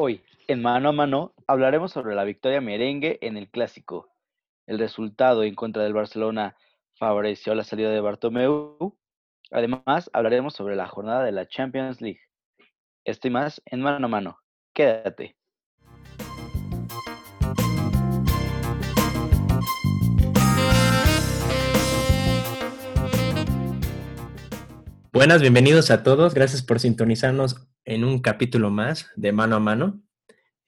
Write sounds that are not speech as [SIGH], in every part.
Hoy, en Mano a Mano, hablaremos sobre la victoria merengue en el Clásico. El resultado en contra del Barcelona favoreció la salida de Bartomeu. Además, hablaremos sobre la jornada de la Champions League. Estoy más en Mano a Mano. Quédate. Buenas, bienvenidos a todos. Gracias por sintonizarnos en un capítulo más de Mano a Mano.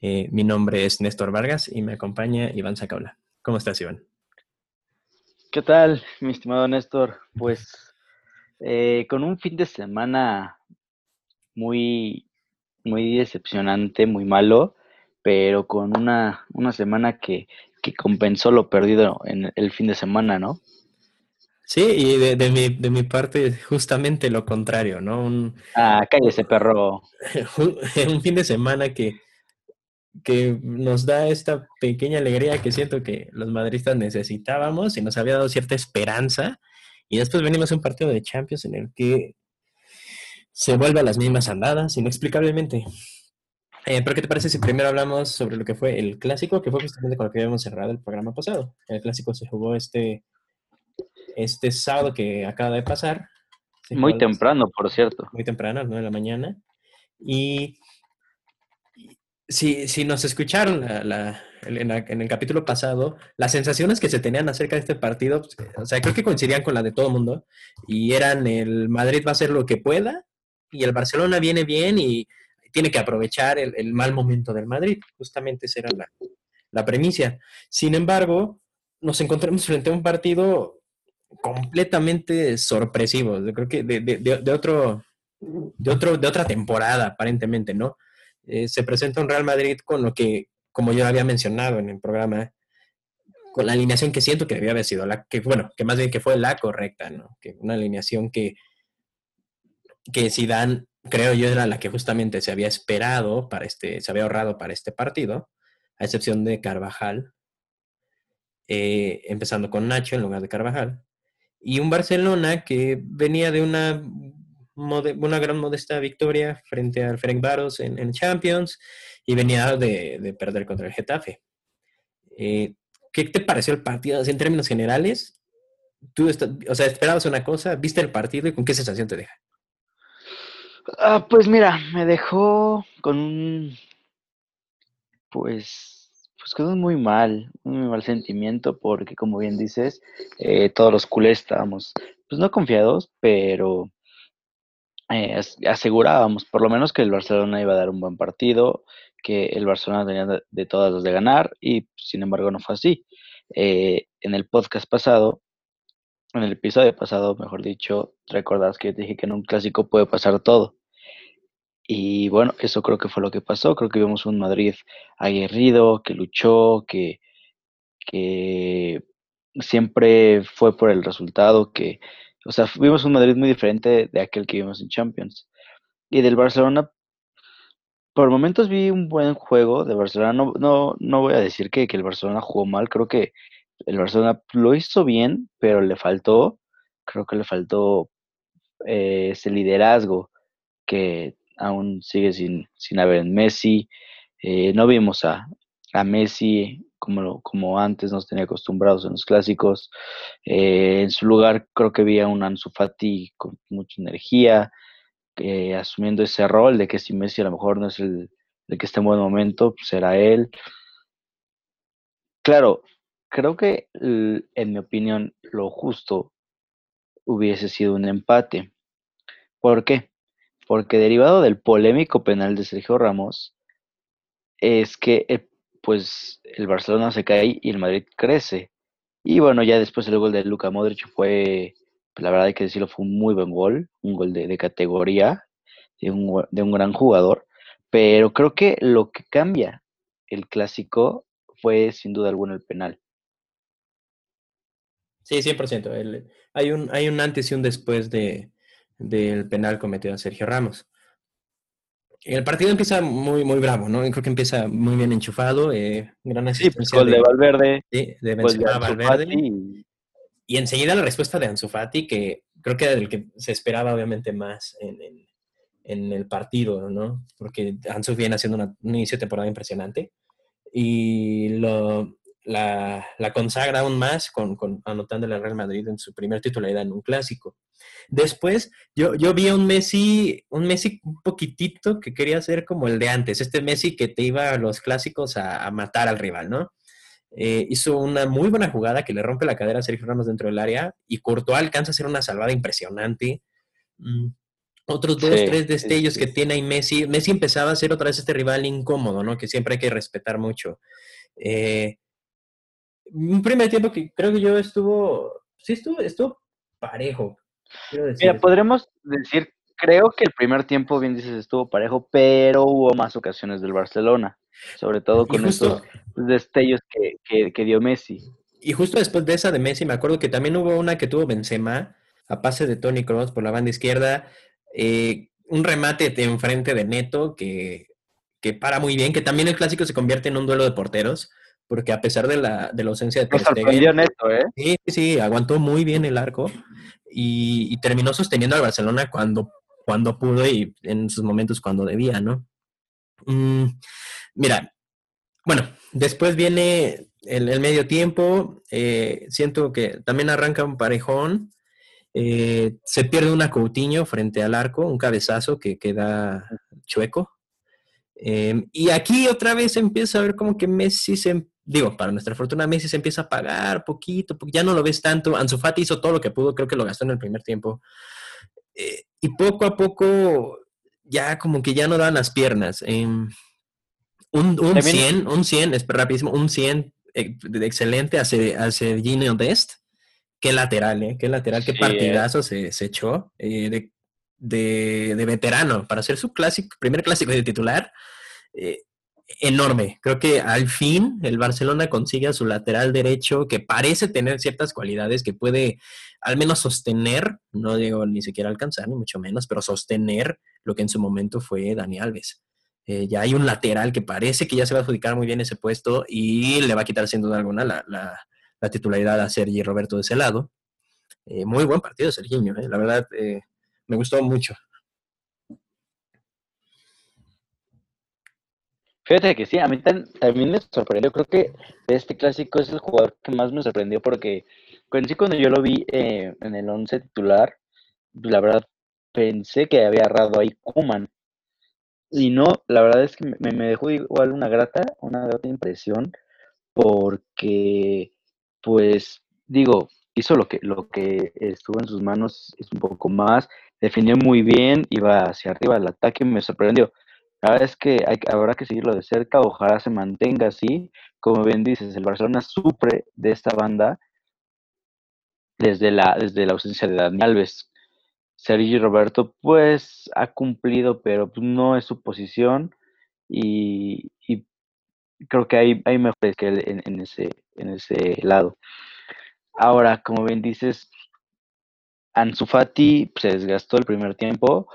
Eh, mi nombre es Néstor Vargas y me acompaña Iván Zacaula. ¿Cómo estás, Iván? ¿Qué tal, mi estimado Néstor? Pues eh, con un fin de semana muy, muy decepcionante, muy malo, pero con una, una semana que, que compensó lo perdido en el fin de semana, ¿no? Sí, y de, mi, de mi parte, justamente lo contrario, ¿no? Un, ah, cállese, perro. [LAUGHS] Un, fin de semana que, que nos da esta pequeña alegría que siento que los madristas necesitábamos y nos había dado cierta esperanza. Y después venimos a un partido de Champions en el que se vuelve a las mismas andadas, inexplicablemente. Eh, pero ¿qué te parece si primero hablamos sobre lo que fue el clásico, que fue justamente con lo que habíamos cerrado el programa pasado? El clásico se jugó este este sábado que acaba de pasar. Muy temprano, por cierto. Muy temprano, a las 9 de la mañana. Y si, si nos escucharon la, en, el capítulo pasado, las sensaciones que se tenían acerca de este partido, pues, o sea, creo que coincidían con la de todo el mundo, y eran el Madrid va a hacer lo que pueda, y el Barcelona viene bien y tiene que aprovechar el, el mal momento del Madrid. Justamente esa era la, la premisa. Sin embargo, nos encontramos frente a un partido completamente sorpresivos. Yo creo que de, de, de, otro, de, otro, de otra temporada, aparentemente, ¿no? Eh, se presenta un Real Madrid con lo que, como yo había mencionado en el programa, con la alineación que siento que debía haber sido la que, bueno, que más bien que fue la correcta, ¿no? Que una alineación que, que Zidane, creo yo, era la que justamente se había esperado para este, se había ahorrado para este partido, a excepción de Carvajal, eh, empezando con Nacho en lugar de Carvajal y un Barcelona que venía de una, una gran modesta victoria frente al Ferencváros en, en Champions y venía de, perder contra el Getafe. Eh, ¿Qué te pareció el partido en términos generales? ¿Tú o sea, esperabas una cosa, viste el partido y con qué sensación te deja? Ah, pues mira, me dejó con un, pues pues quedó muy mal, un muy mal sentimiento, porque como bien dices, eh, todos los culés estábamos, pues no confiados, pero eh, asegurábamos por lo menos que el Barcelona iba a dar un buen partido, que el Barcelona tenía de, todas las de ganar, y sin embargo no fue así. Eh, en el podcast pasado, en el episodio pasado, mejor dicho, recordás que dije que en un clásico puede pasar todo. Y bueno, eso creo que fue lo que pasó. Creo que vimos un Madrid aguerrido, que luchó, que, que siempre fue por el resultado, que, o sea, vimos un Madrid muy diferente de aquel que vimos en Champions. Y del Barcelona, por momentos vi un buen juego de Barcelona. No, no, no voy a decir que, que el Barcelona jugó mal, creo que el Barcelona lo hizo bien, pero le faltó, creo que le faltó eh, ese liderazgo que aún sigue sin, sin haber Messi. Eh, no vimos a, a Messi como, como antes nos tenía acostumbrados en los clásicos. Eh, en su lugar creo que había un Ansu Fati con mucha energía, asumiendo ese rol de que si Messi a lo mejor no es el, el que está en buen momento, pues será él. Claro, creo que en mi opinión lo justo hubiese sido un empate. ¿Por qué? Porque derivado del polémico penal de Sergio Ramos, es que eh, pues el Barcelona se cae y el Madrid crece. Y bueno, ya después el gol de Luka Modric fue, la verdad hay que decirlo, fue un muy buen gol, un gol de, categoría, de un, de un gran jugador. Pero creo que lo que cambia el clásico fue sin duda alguna el penal. Sí, 100%. hay, un, hay un antes y un después de, del penal cometido a Sergio Ramos. El partido empieza muy, muy bravo, ¿no? Creo que empieza muy bien enchufado. Eh, gran pues, asistencia de, Valverde. Sí, de, Valverde. Y... enseguida la respuesta de Ansu Fati, que creo que era el que se esperaba obviamente más en, en el partido, ¿no? Porque Ansu viene haciendo un inicio de temporada impresionante y lo, la, consagra aún más con, con anotándole al Real Madrid en su primer titularidad en un clásico. Después, yo, yo vi un Messi, un Messi un poquitito que quería ser como el de antes, este Messi que te iba a los clásicos a, matar al rival, ¿no? Eh, hizo una muy buena jugada que le rompe la cadera a Sergio Ramos dentro del área y Courtois alcanza a hacer una salvada impresionante. Mm, otros dos, tres destellos que tiene ahí Messi. Messi empezaba a ser otra vez este rival incómodo, ¿no? Que siempre hay que respetar mucho. Eh, un primer tiempo que creo que yo estuvo, sí estuvo, estuvo parejo. Mira, podremos decir, creo que el primer tiempo, bien dices, estuvo parejo, pero hubo más ocasiones del Barcelona, sobre todo con estos destellos que, que, dio Messi. Y justo después de esa de Messi, me acuerdo que también hubo una que tuvo Benzema, a pase de Tony Kroos por la banda izquierda, eh, un remate de enfrente de Neto que, que, para muy bien, que también el clásico se convierte en un duelo de porteros, porque a pesar de la, de la ausencia de Ter Stegen, Neto, ¿eh? Sí, sí, aguantó muy bien el arco y, terminó sosteniendo al Barcelona cuando, cuando pudo y en sus momentos cuando debía, ¿no? Mm, mira, bueno, después viene el, medio tiempo, eh, siento que también arranca un parejón, eh, se pierde una Coutinho frente al arco, un cabezazo que queda chueco. Em, y aquí otra vez empieza a ver como que Messi se, digo, para nuestra fortuna, Messi se empieza a pagar poquito, porque ya no lo ves tanto. Ansu Fati hizo todo lo que pudo, creo que lo gastó en el primer tiempo. Eh, y poco a poco ya como que ya no dan las piernas. Em, un, un 100, un 100, es rapidísimo, un 100 eh, excelente hace, hace Gino Dest qué lateral, ¿eh? Qué lateral, qué partidazo se, echó eh, de, veterano para hacer su clásico, primer clásico de titular. Eh, enorme. Creo que al fin el Barcelona consigue a su lateral derecho que parece tener ciertas cualidades que puede al menos sostener, no digo ni siquiera alcanzar, ni mucho menos, pero sostener lo que en su momento fue Dani Alves. Eh, ya hay un lateral que parece que ya se va a adjudicar muy bien ese puesto y le va a quitar sin duda alguna la, la titularidad a Sergi Roberto de ese lado. Eh, muy buen partido, Sergiño, la verdad me gustó mucho. Fíjate que sí, a mí también me sorprendió. Creo que este clásico es el jugador que más me sorprendió porque cuando yo lo vi en el 11 titular, la verdad pensé que había agarrado ahí Kuman. Y no, la verdad es que me, me, dejó igual una grata, una grata impresión, porque pues digo, hizo lo que, lo que estuvo en sus manos, es un poco más, definió muy bien, iba hacia arriba el ataque, me sorprendió. La verdad es que hay, habrá que seguirlo de cerca, ojalá se mantenga así. Como bien dices, el Barcelona sufre de esta banda desde la, desde la ausencia de Dani Alves. Sergi Roberto, pues, ha cumplido, pero no es su posición. Y, y creo que hay, hay mejores que él en, ese, en ese lado. Ahora, como bien dices, Ansu Fati se desgastó el primer tiempo.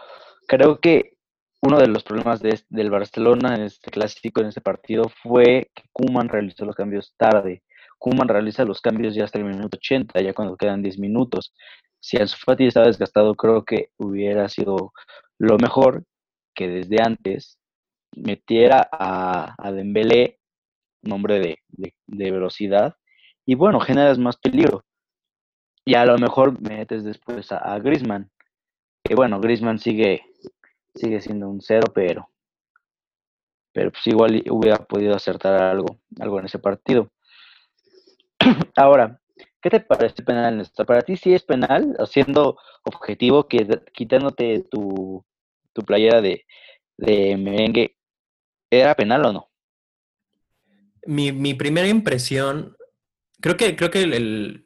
Creo que uno de los problemas del Barcelona en este clásico, en este partido, fue que Kuman realizó los cambios tarde. Kuman realiza los cambios ya hasta el minuto 80, ya cuando quedan 10 minutos. Si Ansu Fati estaba desgastado, creo que hubiera sido lo mejor que desde antes metiera a, a Dembélé, nombre de, de, velocidad, y bueno, generas más peligro. Y a lo mejor metes después a, Grisman, que bueno, Grisman sigue, sigue siendo un cero, pero, pero pues igual hubiera podido acertar algo, algo en ese partido. [CLEARS THROAT] Ahora, ¿qué te parece penal, Néstor? Para ti sí es penal, siendo objetivo, que quitándote tu, tu playera de, de merengue, ¿Era penal o no? Mi, primera impresión, creo que, creo que el,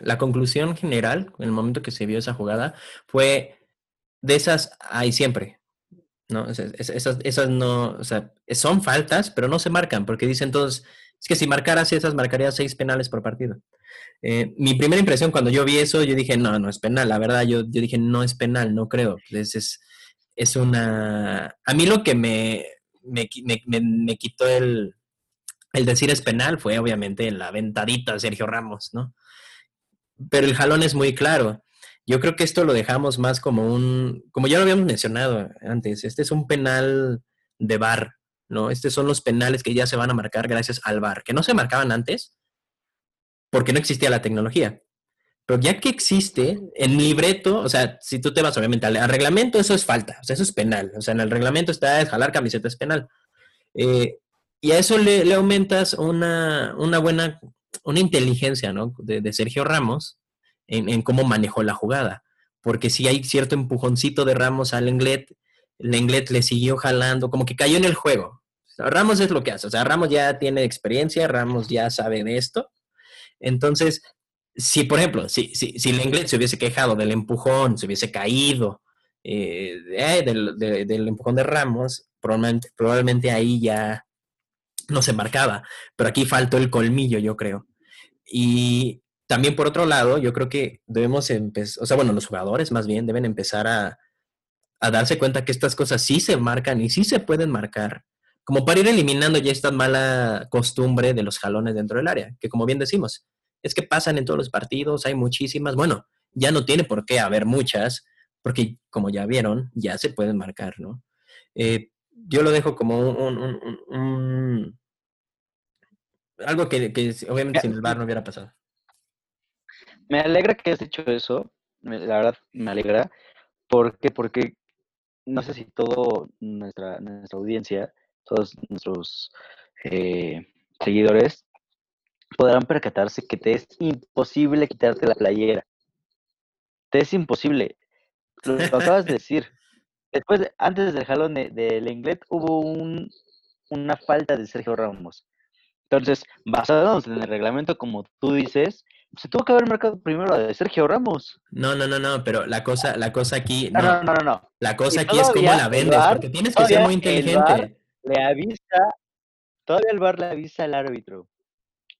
la conclusión general, en el momento que se vio esa jugada, fue de esas hay siempre. ¿no? Esas, esas, no, o sea, son faltas, pero no se marcan, porque dicen todos, es que si marcaras esas, marcarías seis penales por partido. Eh, mi primera impresión cuando yo vi eso, yo dije, no, no es penal, la verdad, yo, yo dije, no es penal, no creo. Es, es, es una... A mí lo que me, me, me, quitó el, el decir es penal fue obviamente la ventadita de Sergio Ramos, ¿no? Pero el jalón es muy claro. yo creo que esto lo dejamos más como un, como ya lo habíamos mencionado antes, este es un penal de bar, ¿no? Estos son los penales que ya se van a marcar gracias al bar, que no se marcaban antes porque no existía la tecnología. Pero ya que existe, en libreto, o sea, si tú te vas obviamente al, reglamento, eso es falta, o sea, eso es penal. O sea, en el reglamento está jalar camiseta es penal. Eh, y a eso le, aumentas una, una, buena, una inteligencia, ¿no? De, Sergio Ramos en, cómo manejó la jugada. Porque si hay cierto empujoncito de Ramos al Englet, el Englet le siguió jalando, como que cayó en el juego. Ramos es lo que hace, o sea, Ramos ya tiene experiencia, Ramos ya sabe de esto. Entonces, si, por ejemplo, si, si, si se hubiese quejado del empujón, se hubiese caído eh, del, del, empujón de Ramos, probablemente, probablemente ahí ya no se marcaba, pero aquí faltó el colmillo, yo creo. Y también por otro lado, yo creo que debemos empezar, o sea, bueno, los jugadores más bien deben empezar a, a, darse cuenta que estas cosas sí se marcan y sí se pueden marcar, como para ir eliminando ya esta mala costumbre de los jalones dentro del área, que como bien decimos, es que pasan en todos los partidos, hay muchísimas, bueno, ya no tiene por qué haber muchas, porque como ya vieron, ya se pueden marcar, ¿no? Eh, yo lo dejo como un, algo que, obviamente sin el bar no hubiera pasado. Me alegra que hayas dicho eso, la verdad me alegra. ¿Por qué? Porque no sé si todo nuestra, nuestra audiencia, todos nuestros eh, seguidores podrán percatarse que te es imposible quitarte la playera. Te es imposible. lo acabas de [LAUGHS] decir. Después, antes del jalón del de, hubo un, una falta de Sergio Ramos. Entonces, basándonos en el reglamento, como tú dices, se tuvo que haber marcado primero la de Sergio Ramos. No, no, no, no, pero la cosa, la cosa aquí. No, no, no, no. no. La cosa aquí es cómo la vendes, porque tienes que ser muy inteligente. le avisa, todavía el bar le avisa al árbitro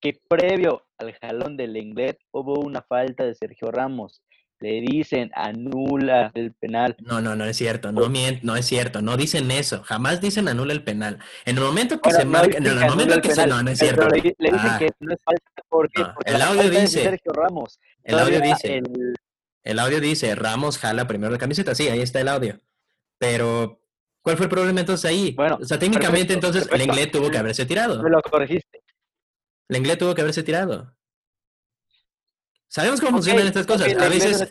que previo al jalón del Lenglet hubo una falta de Sergio Ramos le dicen anula el penal. No, no, no es cierto, no no es cierto, no dicen eso, jamás dicen anula el penal. En el momento que se marca, en el momento que se, no, no es cierto. Le, dicen ah. que no es falta porque, el audio dice, Sergio Ramos. El audio dice, el... audio dice, Ramos jala primero la camiseta, sí, ahí está el audio. Pero, ¿cuál fue el problema entonces ahí? Bueno, o sea, técnicamente entonces el inglés tuvo que haberse tirado. Me lo corregiste. El inglés tuvo que haberse tirado. Sabemos cómo funcionan estas cosas. A veces.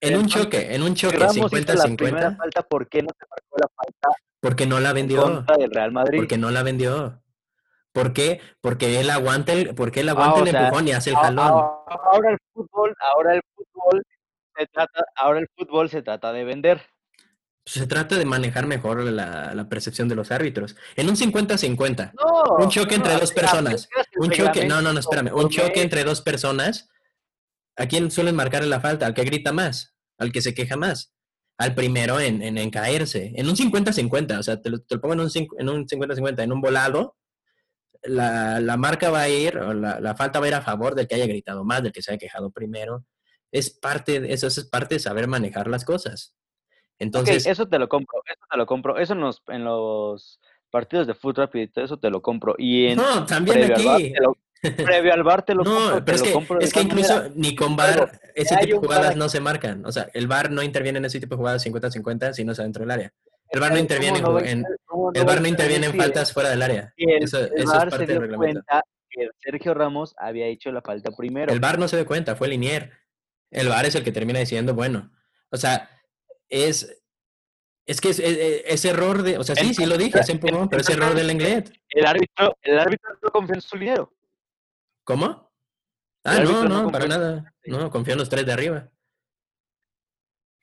en, un choque, en un choque 50-50. falta, ¿por qué no se marcó la falta? Porque no la vendió. Del Real Madrid. Porque no la vendió. ¿Por qué? Porque él aguanta el, porque él aguanta ah, el empujón y hace el jalón. Ahora el fútbol, ahora el fútbol se trata, ahora el fútbol se trata de vender. Se trata de manejar mejor la, percepción de los árbitros. En un 50-50, un choque entre dos personas. Un choque, no, no, no, espérame. Un choque entre dos personas. ¿A quién suelen marcarle la falta? Al que grita más, al que se queja más, al primero en, en, caerse. En un 50-50, o sea, te lo, pongo en un 50-50, en un volado, la, la, marca va a ir, o la, la, falta va a ir a favor del que haya gritado más, del que se haya quejado primero. Es parte, eso es parte de saber manejar las cosas. Entonces, eso te lo compro, eso te lo compro. Eso en los, en los partidos de fútbol rapidito, eso te lo compro. Y en no, también aquí. previo al bar te lo compro. No, pero es, que, es que incluso ni con bar ese tipo de jugadas no se marcan. O sea, el bar no interviene en ese tipo de jugadas 50-50 si no está dentro del área. El bar no interviene en, el bar no interviene en faltas fuera del área. eso, es parte del reglamento. que Sergio Ramos había hecho la falta primero. El bar no se dio cuenta, fue Linier. El bar es el que termina diciendo, bueno, o sea, es, es que es, error de, o sea, sí, sí lo dije, es pero es error del inglés. El árbitro, el árbitro no confía en su dinero. ¿Cómo? Ah, no, no, para nada. No, confía en los tres de arriba.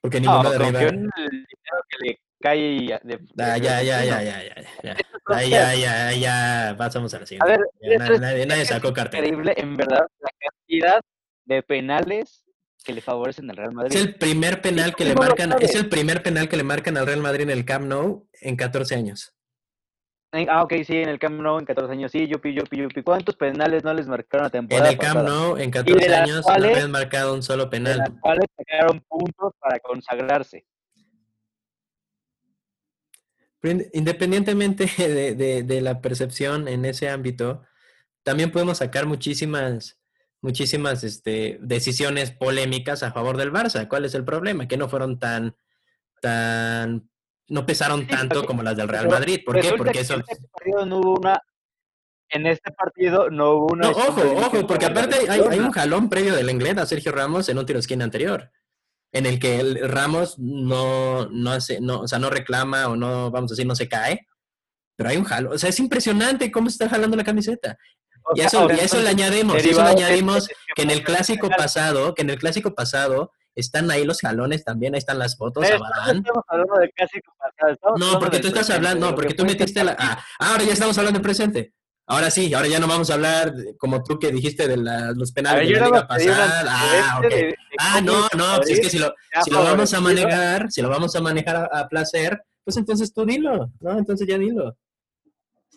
Porque ninguno de arriba. en el dinero que le cae de, ah, ya, ya, ya, ya, ya, ya. Ahí ya, ya, ya, pasamos a la siguiente. A ver, nadie, nadie, nadie, sacó cartel. Increíble, en verdad, la cantidad de penales que le favorecen al Real Madrid. Es el primer penal que le marcan, es el primer penal que le marcan al Real Madrid en el Camp Nou en 14 años. Ah, ok, sí, en el Camp Nou en 14 años, sí, yupi, yupi, yupi. ¿Cuántos penales no les marcaron a temporada En el Camp Nou en 14 años no habían marcado un solo penal. De las cuales sacaron puntos para consagrarse. Independientemente [LAUGHS] de, de, de la percepción en ese ámbito, también podemos sacar muchísimas muchísimas este, decisiones polémicas a favor del Barça. ¿Cuál es el problema? Que no fueron tan, tan, no pesaron tanto como las del Real Madrid. ¿Por qué? Porque eso... En este partido no hubo una, en este partido no hubo una... No, ojo, ojo, porque aparte hay, hay, un jalón previo del inglés a Sergio Ramos en un tiro esquina anterior, en el que el Ramos no, no hace, no, o sea, no reclama o no, vamos a decir, no se cae, pero hay un jalón, o sea, es impresionante cómo se está jalando la camiseta. Y eso, y eso le añadimos, eso le añadimos que en el clásico pasado, que en el clásico pasado están ahí los jalones también, ahí están las fotos. Pero estamos hablando del clásico pasado. no, porque tú estás hablando, no, porque tú metiste la. Ah, ahora ya estamos hablando del presente. Ahora sí, ahora ya no vamos a hablar como tú que dijiste de la, los penales de la liga pasada. Ah, okay. ah, no, no, pues es que si lo, si lo vamos a manejar, si lo vamos a manejar a, a placer, pues entonces tú dilo, ¿no? Entonces ya dilo.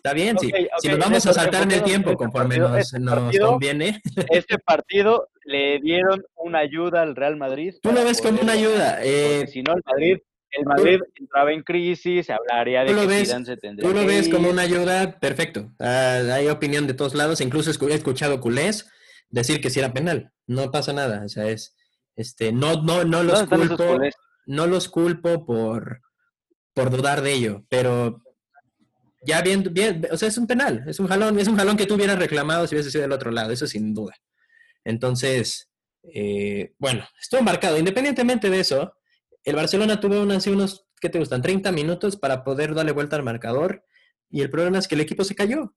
Está bien, okay, si, okay, si, nos vamos a saltar en el tiempo conforme nos, este nos partido, conviene. [LAUGHS] Este partido le dieron una ayuda al Real Madrid. Tú lo ves como una ayuda. Eh, si no, el Madrid, el Madrid tú, entraba en crisis, se hablaría de que ves, Zidane se tendría Tú lo ves como una ayuda, perfecto. Uh, hay opinión de todos lados, incluso he escuchado culés decir que si era penal. No pasa nada, o sea, es, este, no, no, no los culpo, no los culpo por, por dudar de ello, pero ya bien, bien, o sea, es un penal, es un jalón, es un jalón que tú hubieras reclamado si hubiese sido del otro lado, eso sin duda. Entonces, eh, bueno, estuvo marcado. Independientemente de eso, el Barcelona tuvo unos, unos, ¿qué te gustan? 30 minutos para poder darle vuelta al marcador y el problema es que el equipo se cayó.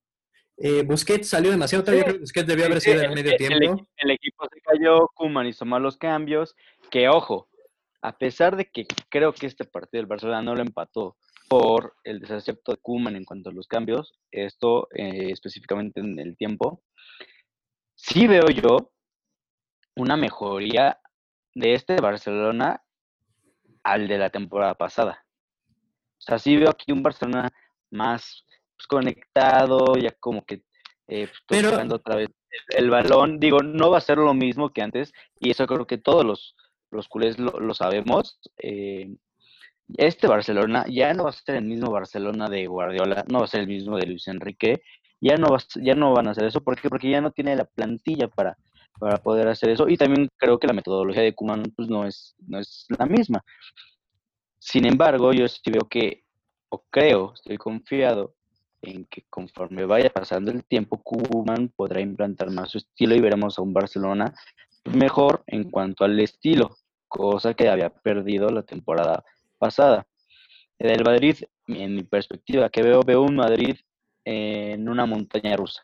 Eh, Busquets salió demasiado tarde, sí, Busquets debió haber sido sí, en medio el, tiempo. El, el, equipo se cayó, Kuman hizo malos cambios, que ojo, a pesar de que creo que este partido del Barcelona no lo empató, por el desacepto de Kuman en cuanto a los cambios, esto eh, específicamente en el tiempo, sí veo yo una mejoría de este Barcelona al de la temporada pasada. O sea, sí veo aquí un Barcelona más pues, conectado, ya como que eh, pues, Pero... otra vez el, el, balón. Digo, no va a ser lo mismo que antes, y eso creo que todos los, los culés lo, lo sabemos. Eh, este Barcelona ya no va a ser el mismo Barcelona de Guardiola, no va a ser el mismo de Luis Enrique, ya no, va, ya no van a hacer eso, ¿por qué? Porque ya no tiene la plantilla para, para poder hacer eso, y también creo que la metodología de Kuman pues, no, es, no es la misma. Sin embargo, yo sí veo que, o creo, estoy confiado en que conforme vaya pasando el tiempo, Kuman podrá implantar más su estilo y veremos a un Barcelona mejor en cuanto al estilo, cosa que había perdido la temporada pasada. Del Madrid, en mi perspectiva, que veo, veo un Madrid en una montaña rusa.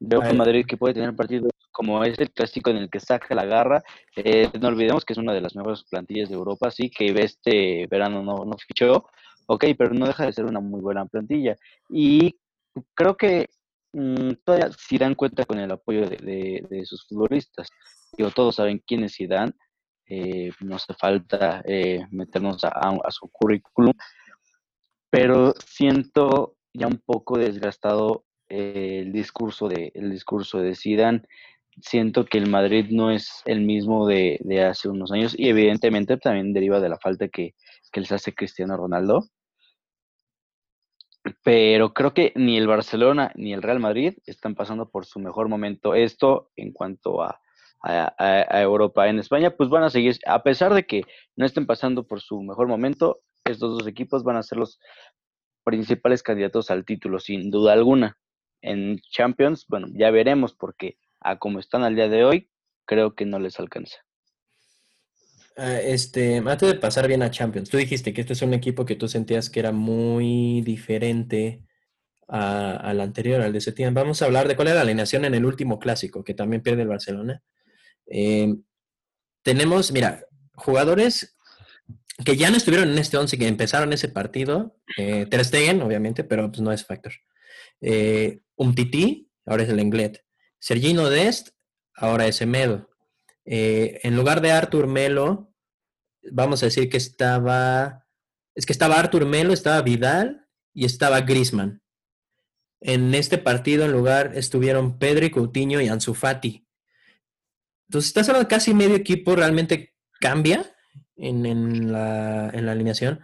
Veo un Madrid que puede tener partidos como es el clásico en el que saca la garra. Eh, no olvidemos que es una de las mejores plantillas de Europa, sí, que este verano no, no fichó, ok, pero no deja de ser una muy buena plantilla. Y creo que mmm, todavía Zidane cuenta con el apoyo de, de, de sus futbolistas. Digo, todos saben quién es Zidane, eh, no hace falta eh, meternos a, su currículum, pero siento ya un poco desgastado eh, el discurso de el discurso de Zidane. Siento que el Madrid no es el mismo de, de hace unos años y evidentemente también deriva de la falta que, que les hace Cristiano Ronaldo. Pero creo que ni el Barcelona ni el Real Madrid están pasando por su mejor momento. Esto en cuanto a, a, Europa. En España, pues van a seguir, a pesar de que no estén pasando por su mejor momento, estos dos equipos van a ser los principales candidatos al título, sin duda alguna. En Champions, bueno, ya veremos, porque a como están al día de hoy, creo que no les alcanza. Uh, este, antes de pasar bien a Champions, tú dijiste que este es un equipo que tú sentías que era muy diferente al anterior, al de septiembre. Vamos a hablar de cuál era la alineación en el último clásico, que también pierde el Barcelona. Eh, tenemos, mira, jugadores que ya no estuvieron en este 11, que empezaron ese partido. Eh, Ter Stegen, obviamente, pero pues no es factor. Eh, un Titi, ahora es el Englet. Sergino Dest, ahora es Emedo. Eh, en lugar de Artur Melo, vamos a decir que estaba. Es que estaba Artur Melo, estaba Vidal y estaba Grisman. En este partido, en lugar, estuvieron Pedro y Coutinho y Ansu Fati. Entonces, estás hablando de casi medio equipo realmente cambia en, en, la, en la, alineación.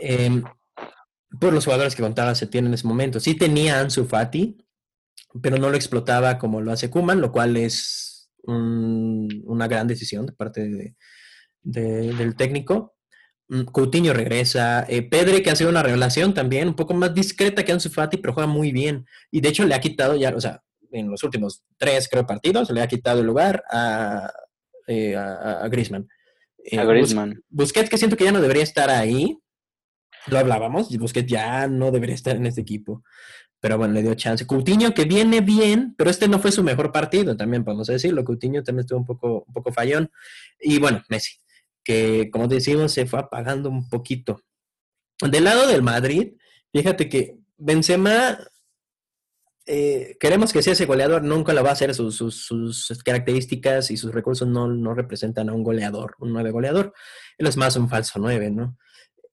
Eh, por los jugadores que contaba se tiene en ese momento. Sí tenía Ansu Fati, pero no lo explotaba como lo hace Kuman, lo cual es una gran decisión de parte del técnico. Mm, Coutinho regresa. Eh, Pedri, que ha sido una revelación también, un poco más discreta que Ansu Fati, pero juega muy bien. Y de hecho le ha quitado ya, o sea, en los últimos tres, creo, partidos, le ha quitado el lugar a, eh, a, Griezmann. Eh, a Griezmann. Busquets, que siento que ya no debería estar ahí. Lo hablábamos, Busquets ya no debería estar en este equipo. Pero bueno, le dio chance. Coutinho, que viene bien, pero este no fue su mejor partido, también podemos decirlo. Coutinho también estuvo un poco, un poco fallón. Y bueno, Messi que como decimos se fue apagando un poquito. Del lado del Madrid, fíjate que Benzema, eh, queremos que sea ese goleador, nunca lo va a hacer, sus, características y sus recursos no, no, representan a un goleador, un nueve goleador, él es más un falso nueve, ¿no?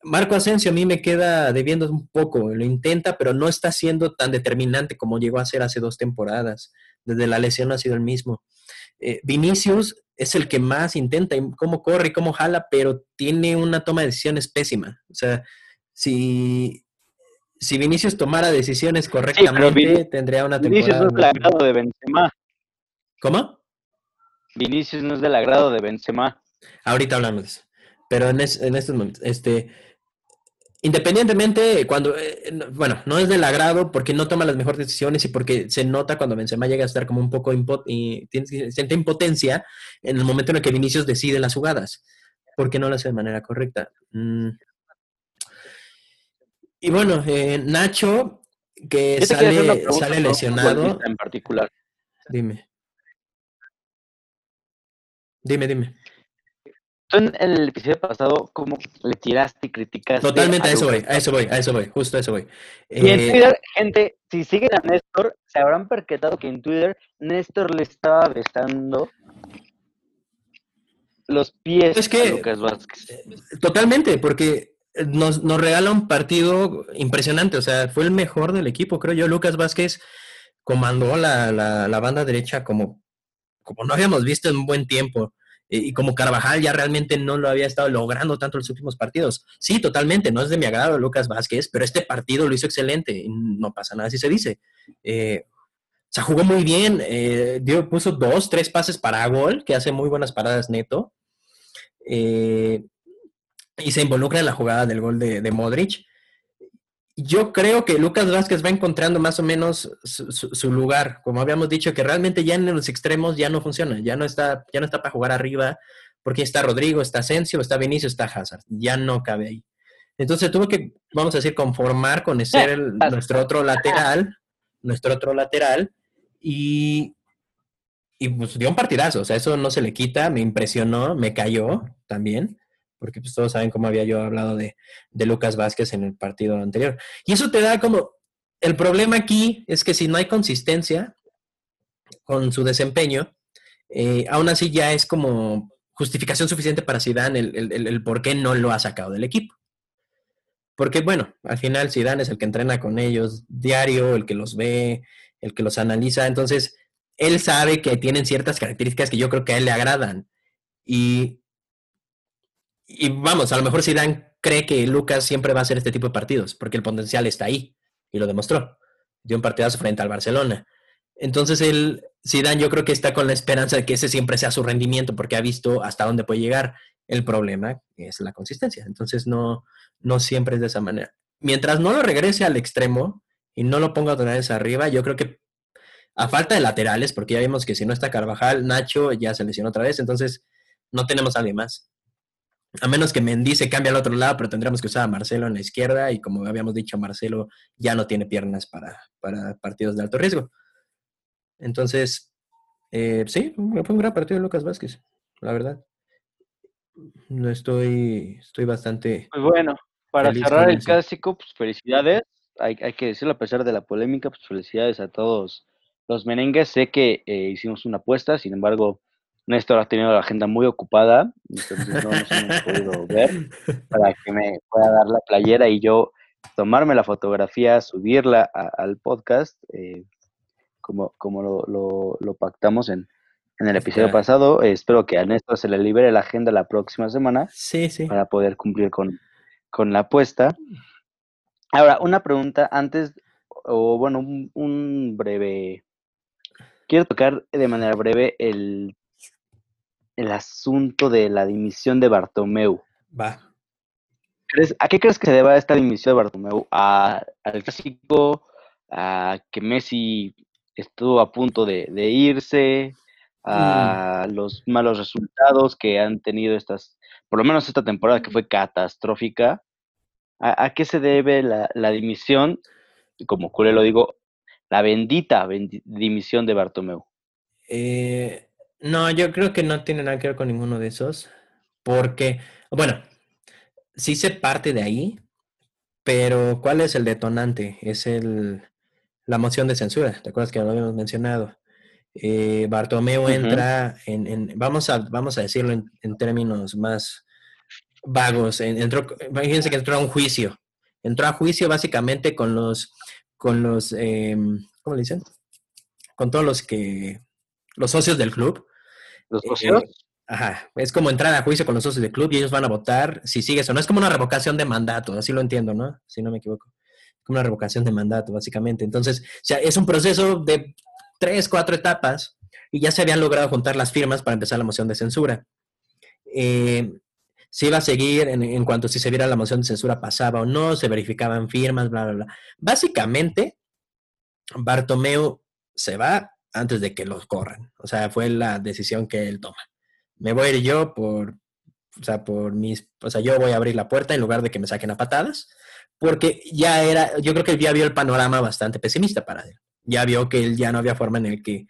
Marco Asensio a mí me queda debiendo un poco, lo intenta, pero no está siendo tan determinante como llegó a ser hace dos temporadas. Desde la lesión ha sido el mismo. Eh, Vinicius es el que más intenta, y cómo corre y cómo jala, pero tiene una toma de decisiones pésima. O sea, si, si Vinicius tomara decisiones correctamente, tendría una temporada. Vinicius no es del agrado de Benzema. ¿Cómo? Vinicius no es del agrado de Benzema. Ahorita hablamos de eso. Pero en, en estos momentos, este, Independientemente, cuando, eh, bueno, no es del agrado porque no toma las mejores decisiones y porque se nota cuando Benzema llega a estar como un poco y siente impotencia en el momento en el que Vinicius decide las jugadas, porque no lo hace de manera correcta. Mm. Y bueno, eh, Nacho, que sale, sale lesionado. En particular. Dime. Dime, dime. Tú en el episodio pasado, ¿cómo le tiraste y criticaste? Totalmente, a, eso voy, a eso voy, a eso voy, justo a eso voy. Y en eh, Twitter, gente, si siguen a Néstor, se habrán percatado que en Twitter Néstor le estaba besando los pies a Lucas Vázquez. Eh, totalmente, porque nos, nos regala un partido impresionante, o sea, fue el mejor del equipo, creo yo. Lucas Vázquez comandó la, la, la banda derecha como, como no habíamos visto en un buen tiempo y como Carvajal ya realmente no lo había estado logrando tanto en los últimos partidos. Sí, totalmente, no es de mi agrado Lucas Vázquez, pero este partido lo hizo excelente, no pasa nada si se dice. Eh, o sea, jugó muy bien, eh, dio, puso dos, tres pases para gol, que hace muy buenas paradas neto, eh, y se involucra en la jugada del gol de, de Modric yo creo que Lucas Vázquez va encontrando más o menos su, lugar. Como habíamos dicho, que realmente ya en los extremos ya no funciona, ya no está, ya no está para jugar arriba, porque está Rodrigo, está Asensio, está Vinicio, está Hazard. Ya no cabe ahí. Entonces tuvo que, vamos a decir, conformar con ser nuestro otro lateral, nuestro otro lateral, y, y pues dio un partidazo. O sea, eso no se le quita, me impresionó, me cayó también porque pues todos saben cómo había yo hablado de, Lucas Vázquez en el partido anterior. Y eso te da como, el problema aquí es que si no hay consistencia con su desempeño, eh, aún así ya es como justificación suficiente para Zidane el, el, el, por qué no lo ha sacado del equipo. Porque bueno, al final Zidane es el que entrena con ellos diario, el que los ve, el que los analiza, entonces él sabe que tienen ciertas características que yo creo que a él le agradan. Y y vamos, a lo mejor Zidane cree que Lucas siempre va a hacer este tipo de partidos, porque el potencial está ahí, y lo demostró. Dio un partidazo frente al Barcelona. Entonces, el Zidane yo creo que está con la esperanza de que ese siempre sea su rendimiento, porque ha visto hasta dónde puede llegar. El problema es la consistencia. Entonces, no, no siempre es de esa manera. Mientras no lo regrese al extremo y no lo ponga otra vez arriba, yo creo que a falta de laterales, porque ya vimos que si no está Carvajal, Nacho ya se lesionó otra vez, entonces no tenemos a alguien más. A menos que Mendy se cambie al otro lado, pero tendríamos que usar a Marcelo en la izquierda y como habíamos dicho, Marcelo ya no tiene piernas para, partidos de alto riesgo. Entonces, eh, sí, fue un gran partido de Lucas Vázquez, la verdad. No estoy, estoy bastante. Pues bueno, para cerrar el clásico, pues felicidades. Hay, que decirlo a pesar de la polémica, pues felicidades a todos los merengues. Sé que eh, hicimos una apuesta, sin embargo, Néstor ha tenido la agenda muy ocupada, entonces no nos hemos podido [LAUGHS] ver para que me pueda dar la playera y yo tomarme la fotografía, subirla al podcast, eh, como, como lo, lo, pactamos en, en, el episodio pasado. espero que a Néstor se le libere la agenda la próxima semana sí, sí. para poder cumplir con, con la apuesta. Ahora, una pregunta antes, o bueno, un, breve, quiero tocar de manera breve el, el asunto de la dimisión de Bartomeu. Va. ¿A qué crees que se deba esta dimisión de Bartomeu? ¿A, ¿Al clásico? ¿A que Messi estuvo a punto de, irse? ¿A mm. los malos resultados que han tenido estas, por lo menos esta temporada que fue catastrófica? ¿A, qué se debe la, dimisión? Como culé lo digo, la bendita dimisión de Bartomeu. Eh, no, yo creo que no tiene nada que ver con ninguno de esos, porque, bueno, sí se parte de ahí, pero ¿cuál es el detonante? Es el, la moción de censura, ¿te acuerdas que lo habíamos mencionado? Eh, Bartomeu entra en, vamos, a, vamos a decirlo en, términos más vagos, entró, imagínense que entró a un juicio, entró a juicio básicamente con los, con los, em, ¿cómo le dicen? Con todos los que, los socios del club. ¿Los socios? Ajá, es como entrar a juicio con los socios del club y ellos van a votar si sigues o no. Es como una revocación de mandato, así lo entiendo, ¿no? Si no me equivoco. Como una revocación de mandato, básicamente. Entonces, o sea, es un proceso de tres, cuatro etapas y ya se habían logrado juntar las firmas para empezar la moción de censura. Eh, se iba a seguir en, en, cuanto si se viera la moción de censura pasaba o no, se verificaban firmas, bla, bla, bla. Básicamente, Bartomeu se va antes de que los corran. O sea, fue la decisión que él toma me voy a ir yo por, o sea, por mis, o sea, yo voy a abrir la puerta en lugar de que me saquen a patadas, porque ya era, yo creo que ya vio el panorama bastante pesimista para él. Ya vio que él ya no había forma en el que,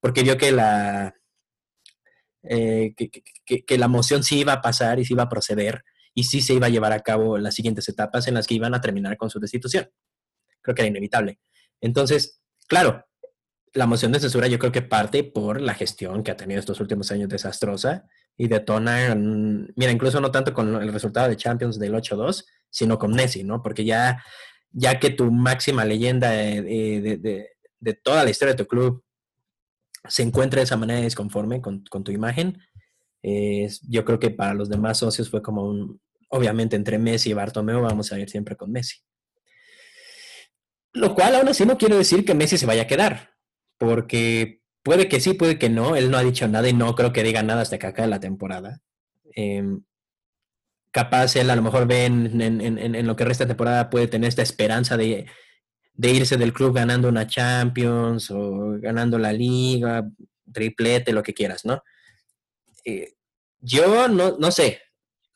porque vio que la, eh, que, la moción sí iba a pasar y sí iba a proceder y sí se iba a llevar a cabo las siguientes etapas en las que iban a terminar con su destitución. Creo que era inevitable. Entonces, claro, la moción de censura yo creo que parte por la gestión que ha tenido estos últimos años desastrosa y detona, mira, incluso no tanto con el resultado de Champions del 8-2, sino con Messi, ¿no? Porque ya, ya que tu máxima leyenda de, toda la historia de tu club se encuentra de esa manera desconforme con, tu imagen, yo creo que para los demás socios fue como un, obviamente entre Messi y Bartomeu vamos a ir siempre con Messi. Lo cual aún así no quiere decir que Messi se vaya a quedar porque puede que sí, puede que no. Él no ha dicho nada y no creo que diga nada hasta que acabe la temporada. Em, capaz él a lo mejor ve en, lo que resta de temporada, puede tener esta esperanza de, irse del club ganando una Champions o ganando la liga, triplete, lo que quieras, ¿no? Eh, yo no, no sé.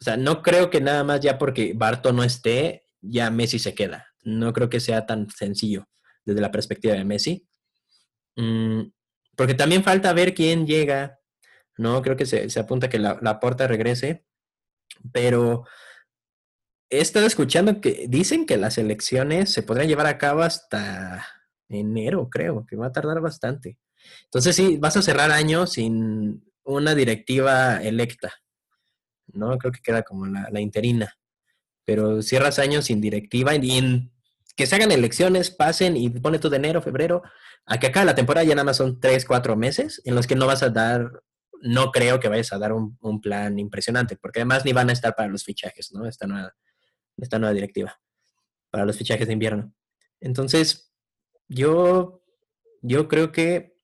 O sea, no creo que nada más ya porque Barto no esté, ya Messi se queda. No creo que sea tan sencillo desde la perspectiva de Messi. Mm, porque también falta ver quién llega, ¿no? Creo que se, apunta que la, la porta regrese, pero he estado escuchando que dicen que las elecciones se podrían llevar a cabo hasta enero, creo, que va a tardar bastante. Entonces sí, vas a cerrar año sin una directiva electa, ¿no? Creo que queda como la, la interina, pero cierras años sin directiva y en que se hagan elecciones, pasen y pone todo de enero, febrero, a que acá la temporada ya nada más son tres, cuatro meses en los que no vas a dar, no creo que vayas a dar un, plan impresionante, porque además ni van a estar para los fichajes, ¿no? Esta nueva, esta nueva directiva, para los fichajes de invierno. Entonces, yo, yo creo que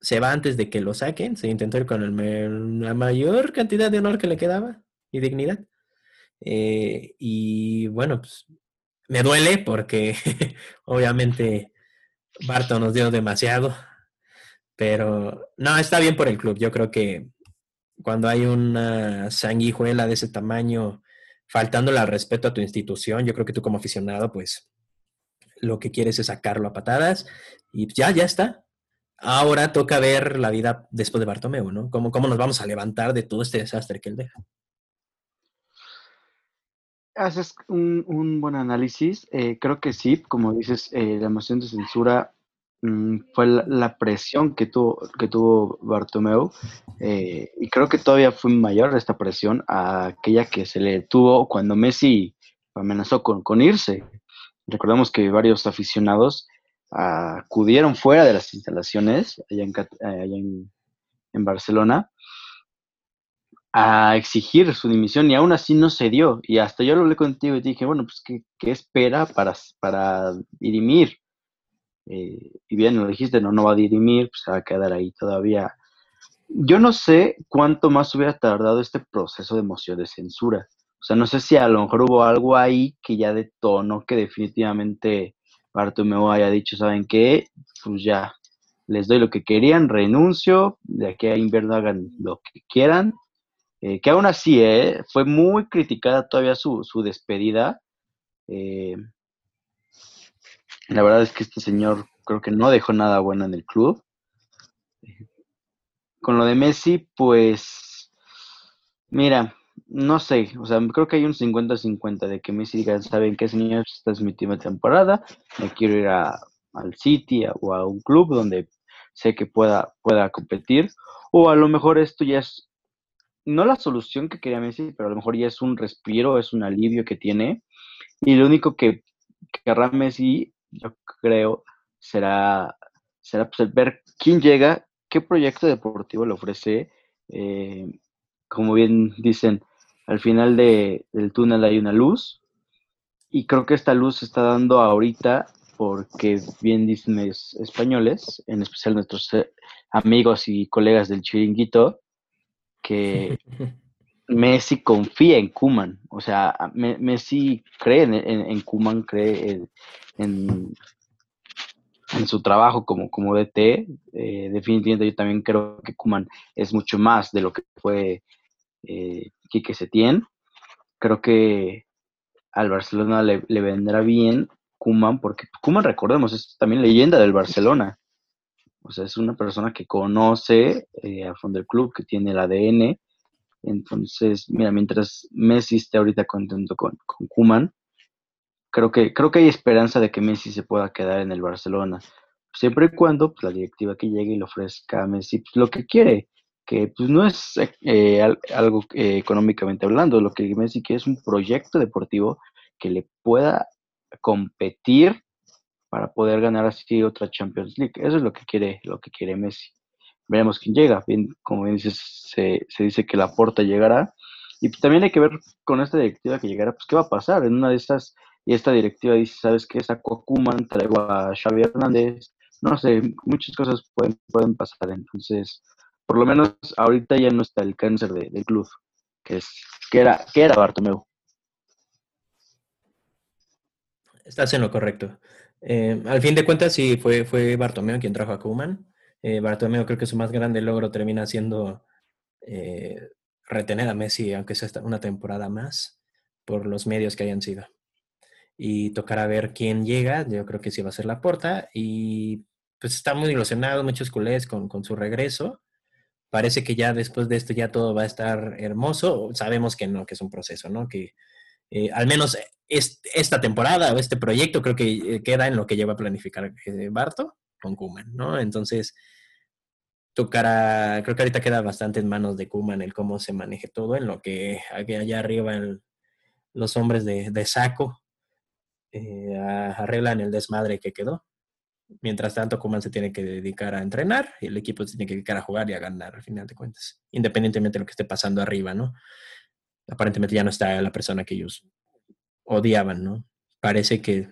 se va antes de que lo saquen, se intentó ir con la mayor cantidad de honor que le quedaba y dignidad. Eh, y bueno, pues me duele porque [LAUGHS] obviamente Barto nos dio demasiado, pero no, está bien por el club. Yo creo que cuando hay una sanguijuela de ese tamaño faltándole al respeto a tu institución, yo creo que tú como aficionado, pues lo que quieres es sacarlo a patadas y ya, ya está. Ahora toca ver la vida después de Bartomeu, ¿no? ¿Cómo, cómo nos vamos a levantar de todo este desastre que él deja? Haces un, buen análisis. Eh, creo que sí, como dices, eh, la moción de censura mm, fue la, presión que tuvo, que tuvo Bartomeu eh, y creo que todavía fue mayor esta presión a aquella que se le tuvo cuando Messi amenazó con, con irse. Recordemos que varios aficionados acudieron fuera de las instalaciones allá en, en Barcelona a exigir su dimisión y aún así no se dio. Y hasta yo lo hablé contigo y dije, bueno, pues, ¿qué, espera para, para dirimir? eh, y bien lo dijiste, no, no va a dirimir, pues va a quedar ahí todavía. Yo no sé cuánto más hubiera tardado este proceso de moción de censura. O sea, no sé si a lo mejor hubo algo ahí que ya detonó que definitivamente Bartomeu haya dicho, ¿saben qué? Pues ya, les doy lo que querían, renuncio, de aquí a invierno hagan lo que quieran. Eh, que aún así, eh, fue muy criticada todavía su, su despedida. Eh, la verdad es que este señor creo que no dejó nada bueno en el club. Con lo de Messi, pues, mira, no sé, o sea, creo que hay un 50-50 de que Messi diga, ¿saben qué, señor? Esta es mi última temporada, me quiero ir al City o a un club donde sé que pueda, pueda competir. O a lo mejor esto ya es, no la solución que quería Messi, pero a lo mejor ya es un respiro, es un alivio que tiene. Y lo único que querrá Messi, yo creo, será, será pues, ver quién llega, qué proyecto deportivo le ofrece. Eh, como bien dicen, al final de, del túnel hay una luz. Y creo que esta luz se está dando ahorita porque bien dicen españoles, en especial nuestros eh, amigos y colegas del chiringuito, que [LAUGHS] Messi confía en Kuman. O sea, Messi cree en, en, Kuman, cree en, en, su trabajo como, como DT. Eh, definitivamente yo también creo que Kuman es mucho más de lo que fue eh, Quique Setién. Creo que al Barcelona le, le vendrá bien Kuman, porque Kuman, recordemos, es también leyenda del Barcelona. O sea, es una persona que conoce eh, a fondo del club, que tiene el ADN. Entonces, mira, mientras Messi esté ahorita contento con, con Kuman, creo que, creo que hay esperanza de que Messi se pueda quedar en el Barcelona. Siempre y cuando pues, la directiva que llegue y le ofrezca a Messi pues, lo que quiere, que pues no es eh, algo eh, económicamente hablando, lo que Messi quiere es un proyecto deportivo que le pueda competir para poder ganar así otra Champions League. Eso es lo que quiere, lo que quiere Messi. Veremos quién llega. Bien, como bien dices, se, dice que la porta llegará. Y también hay que ver con esta directiva que llegará, pues qué va a pasar. En una de estas, y esta directiva dice, ¿sabes qué? Saco a Kuman, traigo a Xavi Hernández. No sé, muchas cosas pueden, pueden pasar. Entonces, por lo menos ahorita ya no está el cáncer del club, que es que era, que era Bartomeu. Estás en lo correcto. Eh, al fin de cuentas, sí, fue, fue Bartomeo quien trajo a Kuman. Eh, Bartomeo creo que su más grande logro termina siendo eh, retener a Messi, aunque sea una temporada más, por los medios que hayan sido. Y tocará ver quién llega, yo creo que sí va a ser la porta. Y pues está muy ilusionado, muchos culés con, con su regreso. Parece que ya después de esto ya todo va a estar hermoso. Sabemos que no, que es un proceso, ¿no? Que eh, al menos esta temporada o este proyecto creo que eh, queda en lo que lleva a planificar eh, Barto con Kuman, ¿no? Entonces, tocará, creo que ahorita queda bastante en manos de Kuman el cómo se maneje todo, en lo que allá arriba los hombres de, saco arreglan el desmadre que quedó. Mientras tanto, Kuman se tiene que dedicar a entrenar y el equipo se tiene que dedicar a jugar y a ganar, al final de cuentas, independientemente de lo que esté pasando arriba, ¿no? aparentemente ya no está la persona que ellos odiaban, ¿no? Parece que,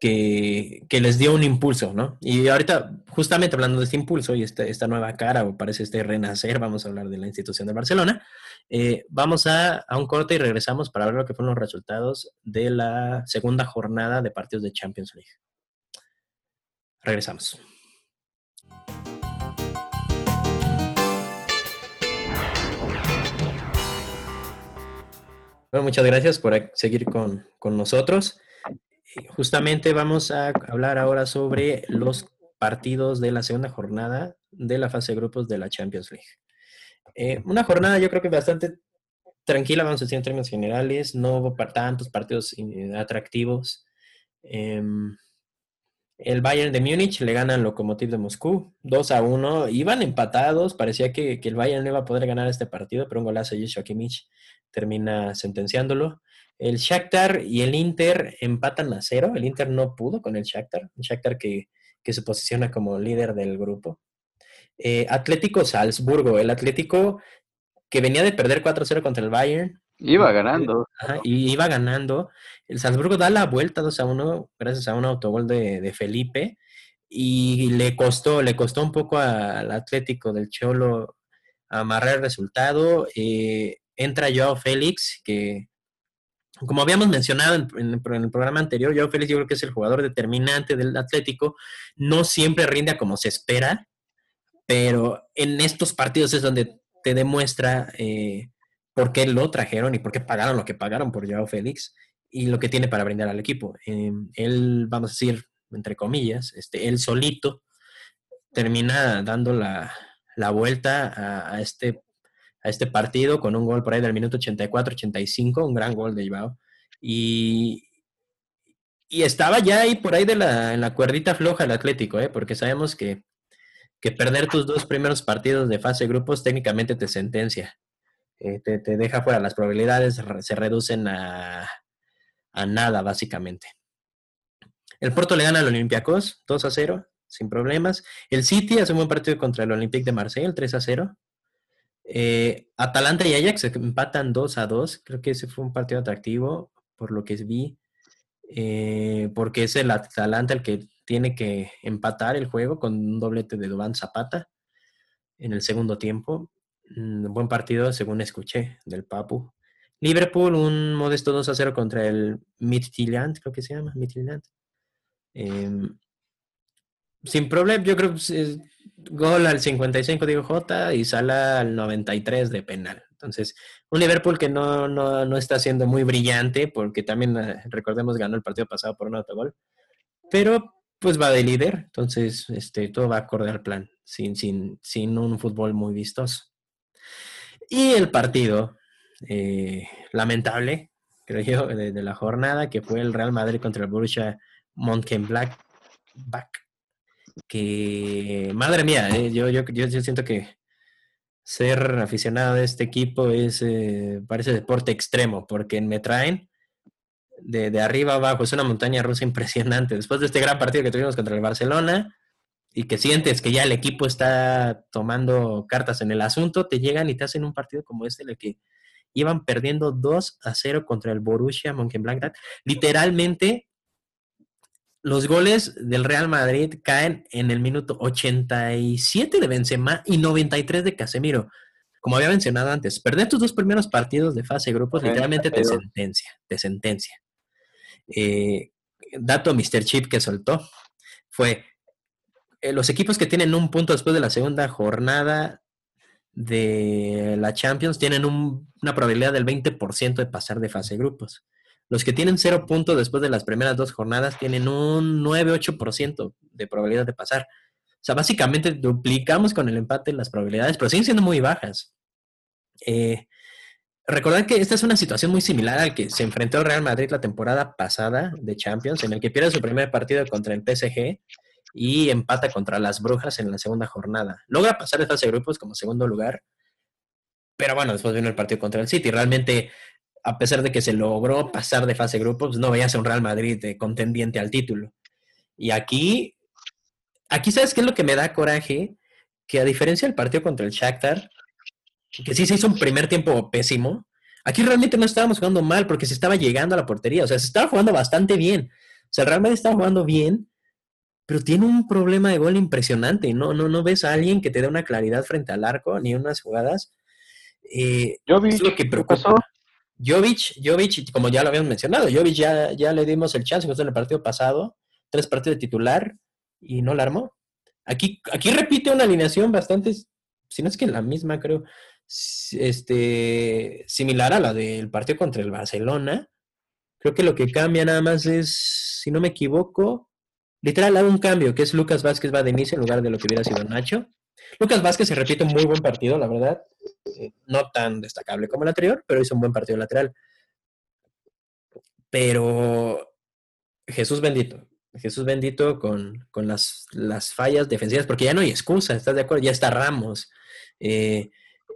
que, les dio un impulso, ¿no? Y ahorita, justamente hablando de este impulso y esta, esta nueva cara, o parece este renacer, vamos a hablar de la institución de Barcelona, eh, vamos a, a un corte y regresamos para ver lo que fueron los resultados de la segunda jornada de partidos de Champions League. Regresamos. Bueno, muchas gracias por seguir con, nosotros. Justamente vamos a hablar ahora sobre los partidos de la segunda jornada de la fase de grupos de la Champions League. Eh, una jornada yo creo que bastante tranquila, vamos a decir en términos generales, no hubo tantos partidos atractivos. Em, el Bayern de Múnich le gana al Lokomotiv de Moscú 2 a 1. Iban empatados, parecía que, el Bayern no iba a poder ganar este partido, pero un golazo de Joshua Kimmich termina sentenciándolo. El Shakhtar y el Inter empatan a cero. El Inter no pudo con el Shakhtar. Un Shakhtar que, se posiciona como líder del grupo. Eh, Atlético Salzburgo. El Atlético que venía de perder 4-0 contra el Bayern. Iba ganando. y iba ganando. El Salzburgo da la vuelta 2 a 1 gracias a un autogol de, Felipe y le costó, le costó un poco al Atlético del Cholo amarrar el resultado. Eh, entra Joao Félix, que como habíamos mencionado en, el programa anterior, Joao Félix yo creo que es el jugador determinante del Atlético. No siempre rinde como se espera, pero en estos partidos es donde te demuestra eh, por qué lo trajeron y por qué pagaron lo que pagaron por Joao Félix y lo que tiene para brindar al equipo. Em, él, vamos a decir, entre comillas, este, él solito termina dando la, vuelta a, este, a este partido con un gol por ahí del minuto 84-85, un gran gol de Joao. Y, y estaba ya ahí por ahí de la, en la cuerdita floja el Atlético, ¿eh? porque sabemos que, que perder tus dos primeros partidos de fase de grupos técnicamente te sentencia. Eh, te, deja fuera. Las probabilidades se reducen a, nada, básicamente. El Porto le gana al Olympiacos 2 a 0, sin problemas. El City hace un buen partido contra el Olympique de Marsella, 3 a 0. Eh, Atalanta y Ajax empatan 2 a 2. Creo que ese fue un partido atractivo, por lo que vi. Eh, porque es el Atalanta el que tiene que empatar el juego con un doblete de Dubán Zapata en el segundo tiempo. Mm, buen partido, según escuché, del Papu. Liverpool, un modesto 2 a 0 contra el Midtjylland, creo que se llama, Midtjylland. Em, sin problema, yo creo que gol al 55 digo J y sala al 93 de penal. Entonces, un Liverpool que no, no, no está siendo muy brillante, porque también, eh, recordemos, ganó el partido pasado por un autogol, pero pues va de líder, entonces este, todo va acorde al plan, sin, sin, sin un fútbol muy vistoso. Y el partido eh, lamentable, creo yo, de, la jornada, que fue el Real Madrid contra el Borussia Mönchengladbach, que, madre mía, eh, yo, yo, yo, siento que ser aficionado de este equipo es, eh, parece deporte extremo, porque me traen de, de, arriba abajo, es una montaña rusa impresionante. Después de este gran partido que tuvimos contra el Barcelona, y que sientes que ya el equipo está tomando cartas en el asunto, te llegan y te hacen un partido como este, en el que iban perdiendo 2 a 0 contra el Borussia Mönchengladbach. Literalmente, los goles del Real Madrid caen en el minuto 87 de Benzema y 93 de Casemiro. Como había mencionado antes, perder tus dos primeros partidos de fase de grupos literalmente te sentencia, te sentencia. Eh, dato Mr. Chip que soltó fue eh, los equipos que tienen un punto después de la segunda jornada de la Champions tienen una probabilidad del 20% de pasar de fase grupos. Los que tienen cero puntos después de las primeras dos jornadas tienen un 9-8% de probabilidad de pasar. O sea, básicamente duplicamos con el empate las probabilidades, pero siguen siendo muy bajas. Eh, recordar que esta es una situación muy similar al que se enfrentó el Real Madrid la temporada pasada de Champions, en el que pierde su primer partido contra el PSG y empata contra las Brujas en la segunda jornada. Logra pasar de fase de grupos como segundo lugar, pero bueno, después vino el partido contra el City. Realmente, a pesar de que se logró pasar de fase de grupos, no veías a un Real Madrid de contendiente al título. Y aquí, aquí sabes qué es lo que me da coraje, que a diferencia del partido contra el Shakhtar, que sí se hizo un primer tiempo pésimo, aquí realmente no estábamos jugando mal porque se estaba llegando a la portería, o sea, se estaba jugando bastante bien. O sea, realmente estaba jugando bien pero tiene un problema de gol impresionante. No, no, no ves a alguien que te dé una claridad frente al arco, ni unas jugadas. Eh, es lo que preocupa. Jovic, Jovic, como ya lo habíamos mencionado, Jovic ya, ya le dimos el chance en el partido pasado, tres partidos de titular y no la armó. Aquí, aquí repite una alineación bastante, si no es que la misma, creo, este, similar a la del partido contra el Barcelona. Creo que lo que cambia nada más es, si no me equivoco, Literal, hago un cambio, que es Lucas Vázquez va de inicio en lugar de lo que hubiera sido Nacho. Lucas Vázquez se repite un muy buen partido, la verdad. Eh, no tan destacable como el anterior, pero hizo un buen partido lateral. Pero Jesús bendito. Jesús bendito con, las, las, fallas defensivas, porque ya no hay excusa, ¿estás de acuerdo? Ya está Ramos. Eh,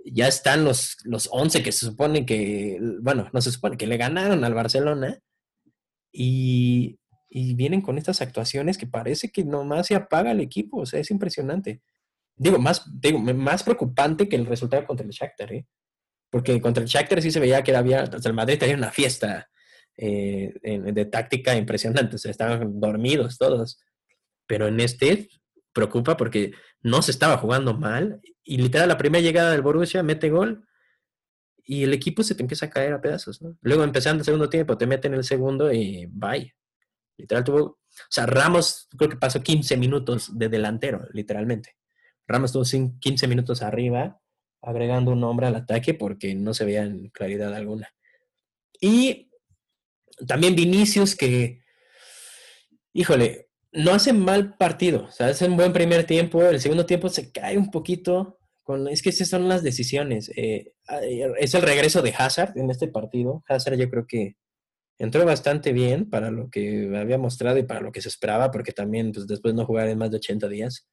ya están los, los 11 que se supone que, bueno, no se supone que le ganaron al Barcelona. Y y vienen con estas actuaciones que parece que nomás se apaga el equipo, o sea, es impresionante. Digo, más, digo, más preocupante que el resultado contra el Shakhtar, ¿eh? porque contra el Shakhtar sí se veía que había, sea, el Madrid tenía una fiesta eh, de táctica impresionante, o sea, estaban dormidos todos, pero en este preocupa porque no se estaba jugando mal y literal la primera llegada del Borussia mete gol y el equipo se te empieza a caer a pedazos, ¿no? Luego empezando el segundo tiempo te meten el segundo y bye. Literal tuvo, o sea, Ramos creo que pasó 15 minutos de delantero, literalmente. Ramos tuvo 15 minutos arriba, agregando un hombre al ataque porque no se veía en claridad alguna. Y también Vinicius que, híjole, no hace mal partido, o sea, hace un buen primer tiempo, el segundo tiempo se cae un poquito, con, es que esas son las decisiones. Eh, es el regreso de Hazard en este partido. Hazard yo creo que entró bastante bien para lo que había mostrado y para lo que se esperaba, porque también pues, después no jugar en más de 80 días,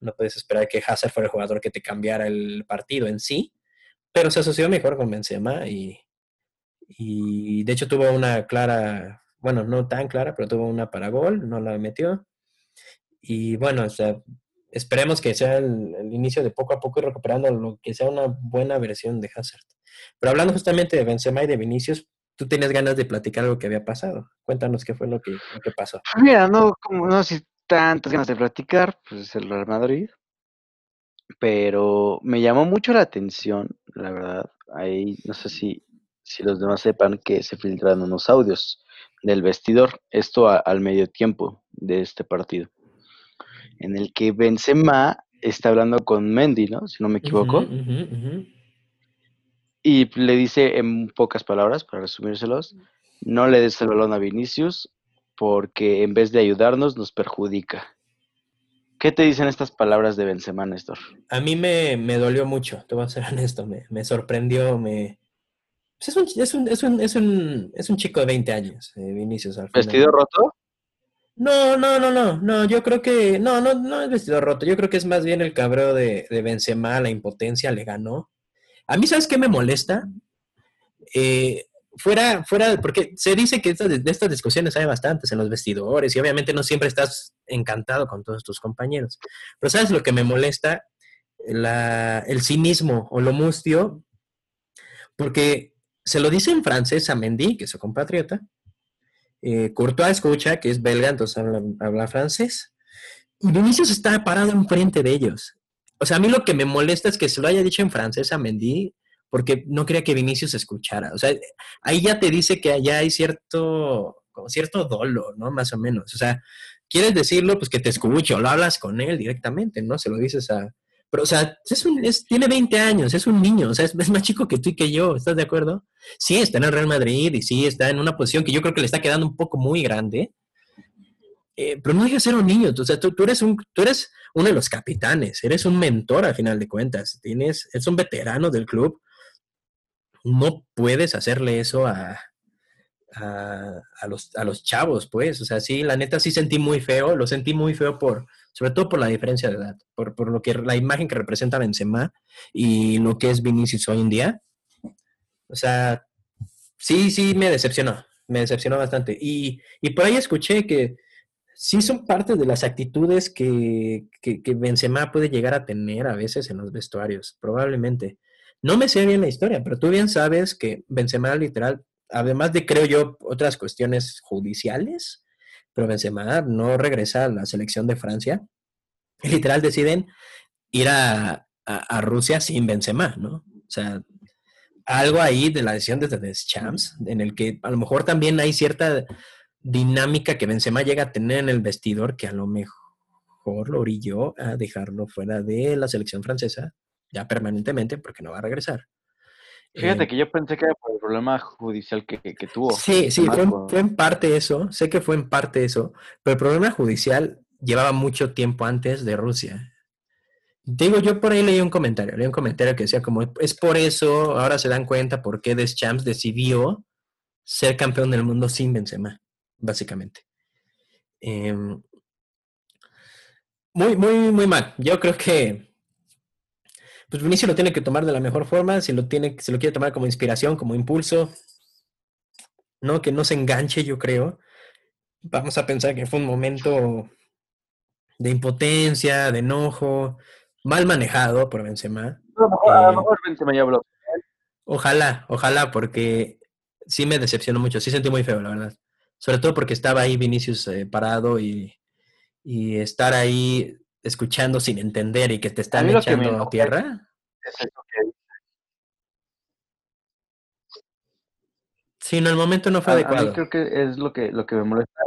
no puedes esperar que Hazard fuera el jugador que te cambiara el partido en sí, pero se asoció mejor con Benzema y, y de hecho tuvo una clara bueno, no tan clara, pero tuvo una para gol, no la metió. Y bueno, esperemos que sea el, inicio de poco a poco ir recuperando lo que sea una buena versión de Hazard. Pero hablando justamente de Benzema y de Vinicius, tú tenías ganas de platicar lo que había pasado. Cuéntanos qué fue lo que, lo que pasó. Mira, no, como no si tantas ganas de platicar, pues el Real Madrid. Pero me llamó mucho la atención, la verdad. Ahí no sé si, si los demás sepan que se filtraron unos audios del vestidor, esto al medio tiempo de este partido, en el que Benzema está hablando con Mendy, ¿no? Si no me equivoco. Y le dice en pocas palabras, para resumírselos, no le des el balón a Vinicius porque en vez de ayudarnos nos perjudica. ¿Qué te dicen estas palabras de Benzema, Néstor? A mí me, dolió mucho, te voy a ser [LAUGHS] honesto, me, me sorprendió, me, pues es, un, es, un, es, un, es, un, chico de 20 años, eh, Vinicius. ¿Vestido roto? No, no, no, no, no, yo creo que, no, no, no es vestido roto, yo creo que es más bien el cabreo de, de Benzema, la impotencia le ganó. A mí, ¿sabes qué me molesta? Eh, fuera, fuera, porque se dice que de estas discusiones hay bastantes en los vestidores y obviamente no siempre estás encantado con todos tus compañeros. Pero ¿sabes lo que me molesta? El cinismo o lo mustio, porque se lo dice en francés a Mendy, que es su compatriota. Eh, Courtois escucha, que es belga, entonces habla, francés. Y Vinicius está parado enfrente de ellos. O sea, a mí lo que me molesta es que se lo haya dicho en francés a Mendy, porque no quería que Vinicius escuchara. O sea, ahí ya te dice que allá hay cierto, como cierto dolo, ¿no? Más o menos. O sea, quieres decirlo, pues que te escuche, o lo hablas con él directamente, ¿no? Se lo dices a, pero, o sea, es un, tiene 20 años, es un niño, o sea, es, más chico que tú y que yo, ¿estás de acuerdo? Sí, está en el Real Madrid y sí, está en una posición que yo creo que le está quedando un poco muy grande, eh, pero no deja de ser un niño, o sea, tú, eres un, tú eres uno de los capitanes, eres un mentor al final de cuentas, tienes, es un veterano del club, no puedes hacerle eso a, a, los, a los chavos, pues, o sea, sí, la neta sí sentí muy feo, lo sentí muy feo por sobre todo por la diferencia de edad, por, por lo que la imagen que representa Benzema y lo que es Vinicius hoy en día. O sea, sí, sí me decepcionó, me decepcionó bastante. Y, y por ahí escuché que sí son parte de las actitudes que, que, que, Benzema puede llegar a tener a veces en los vestuarios, probablemente. No me sé bien la historia, pero tú bien sabes que Benzema literal, además de, creo yo, otras cuestiones judiciales, pero Benzema no regresa a la selección de Francia. Y literal deciden ir a, Rusia sin Benzema, ¿no? O sea, algo ahí de la decisión desde Deschamps, en el que a lo mejor también hay cierta dinámica que Benzema llega a tener en el vestidor que a lo mejor lo orilló a dejarlo fuera de la selección francesa ya permanentemente porque no va a regresar. Fíjate eh, que yo pensé que era por el problema judicial que, tuvo. Sí, sí, fue en, parte eso, sé que fue en parte eso, pero el problema judicial llevaba mucho tiempo antes de Rusia. Digo, yo por ahí leí un comentario, leí un comentario que decía como, es por eso, ahora se dan cuenta por qué Deschamps decidió ser campeón del mundo sin Benzema, básicamente. Em, muy, muy, muy mal. Yo creo que pues Vinicius lo tiene que tomar de la mejor forma, si lo, tiene, si lo quiere tomar como inspiración, como impulso, ¿no? Que no se enganche, yo creo. Vamos a pensar que fue un momento de impotencia, de enojo, mal manejado por Benzema. A lo mejor, eh, Benzema ya habló. Ojalá, ojalá, porque sí me decepcionó mucho, sí sentí muy feo, la verdad. Sobre todo porque estaba ahí Vinicius eh, parado y, y, estar ahí escuchando sin entender y que te están echando tierra. Sí, en el momento no fue adecuado. A creo que es lo que, lo que me molesta.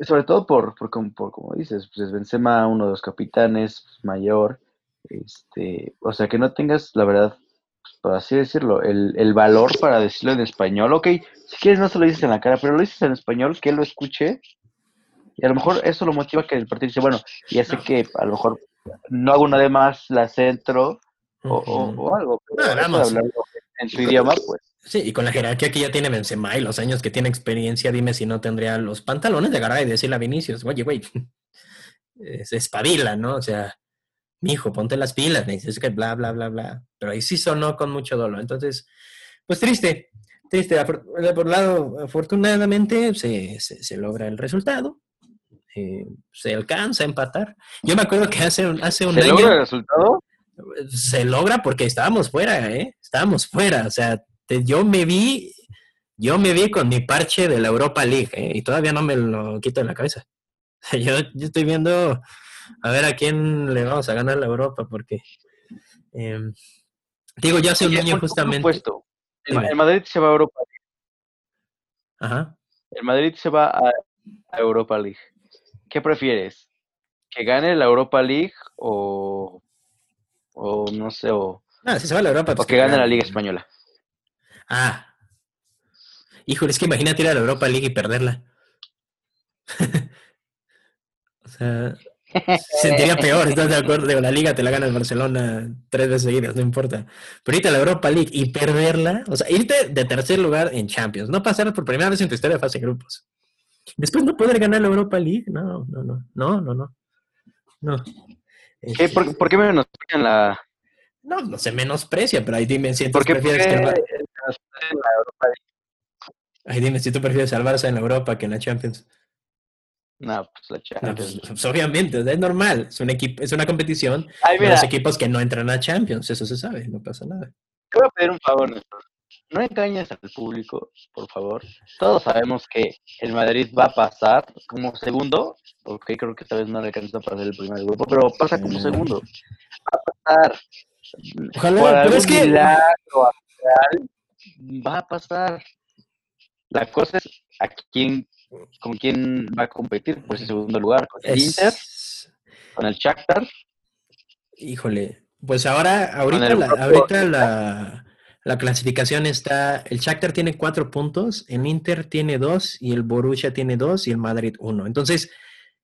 Sobre todo por, por, por, como dices, pues Benzema, uno de los capitanes, mayor, este, o sea, que no tengas, la verdad, pues, por así decirlo, el, el, valor para decirlo en español. Ok, si quieres no se lo dices en la cara, pero lo dices en español, que él lo escuche. Y a lo mejor eso lo motiva que el partido dice, bueno, ya sé que a lo mejor no hago nada más, la centro o, o, algo. Pero no, en su idioma, pues. Sí, y con la jerarquía que ya tiene Benzema y los años que tiene experiencia, dime si no tendría los pantalones de agarrar y decirle a Vinicius, oye, güey, [LAUGHS] se espabila, ¿no? O sea, mi hijo, ponte las pilas, me dices que bla, bla, bla, bla. Pero ahí sí sonó con mucho dolor. Entonces, pues triste, triste. Por, un lado, afortunadamente se, se, logra el resultado. Eh, se alcanza a empatar. Yo me acuerdo que hace, hace un año... ¿Se logra el resultado? Se logra porque estábamos fuera, ¿eh? Estábamos fuera. O sea, yo me vi... Yo me vi con mi parche de la Europa League, ¿eh? Y todavía no me lo quito de la cabeza. [LAUGHS] Yo, yo estoy viendo a ver a quién le vamos a ganar la Europa, porque em, digo, ya hace un año justamente. Puesto. El, Madrid se va a Europa League. Ajá. El Madrid se va a, Europa League. ¿Qué prefieres? ¿Que gane la Europa League o, o no sé, o, ah, si se va a la Europa, pues o que, gane la Liga Española? Ah. Híjole, es que imagínate ir a la Europa League y perderla. [LAUGHS] o sea, Sentiría peor, ¿estás de acuerdo? De la liga te la gana el Barcelona tres veces seguidas, no importa. Pero irte a la Europa League y perderla, o sea, irte de tercer lugar en Champions, no pasar por primera vez en tu historia de fase de grupos. Después no poder ganar la Europa League, no, no, no, no, no, no. no. ¿Qué, por, ¿Por, qué menosprecian la...? No, no se menosprecia, pero ahí dime si tú prefieres que... La... Ahí dime si tú prefieres salvarse en la Europa que en la Champions. No, pues la Champions. Pues, obviamente, es normal. Es un equipo, es una competición de los equipos que no entran a Champions, eso se sabe, no pasa nada. Te voy a pedir un favor, No engañes al público, por favor. Todos sabemos que el Madrid va a pasar como segundo. Ok, creo que esta vez no le alcanza para ser el primer grupo, pero pasa como segundo. Va a pasar. Ojalá, pero es que. Milagro, va a pasar. La cosa es a quién ¿Con quién va a competir? Pues en segundo lugar, con el Inter, con el Shakhtar. Híjole, pues ahora, ahorita, la, ahorita la, la, clasificación está, el Shakhtar tiene cuatro puntos, el Inter tiene dos y el Borussia tiene dos y el Madrid uno. Entonces,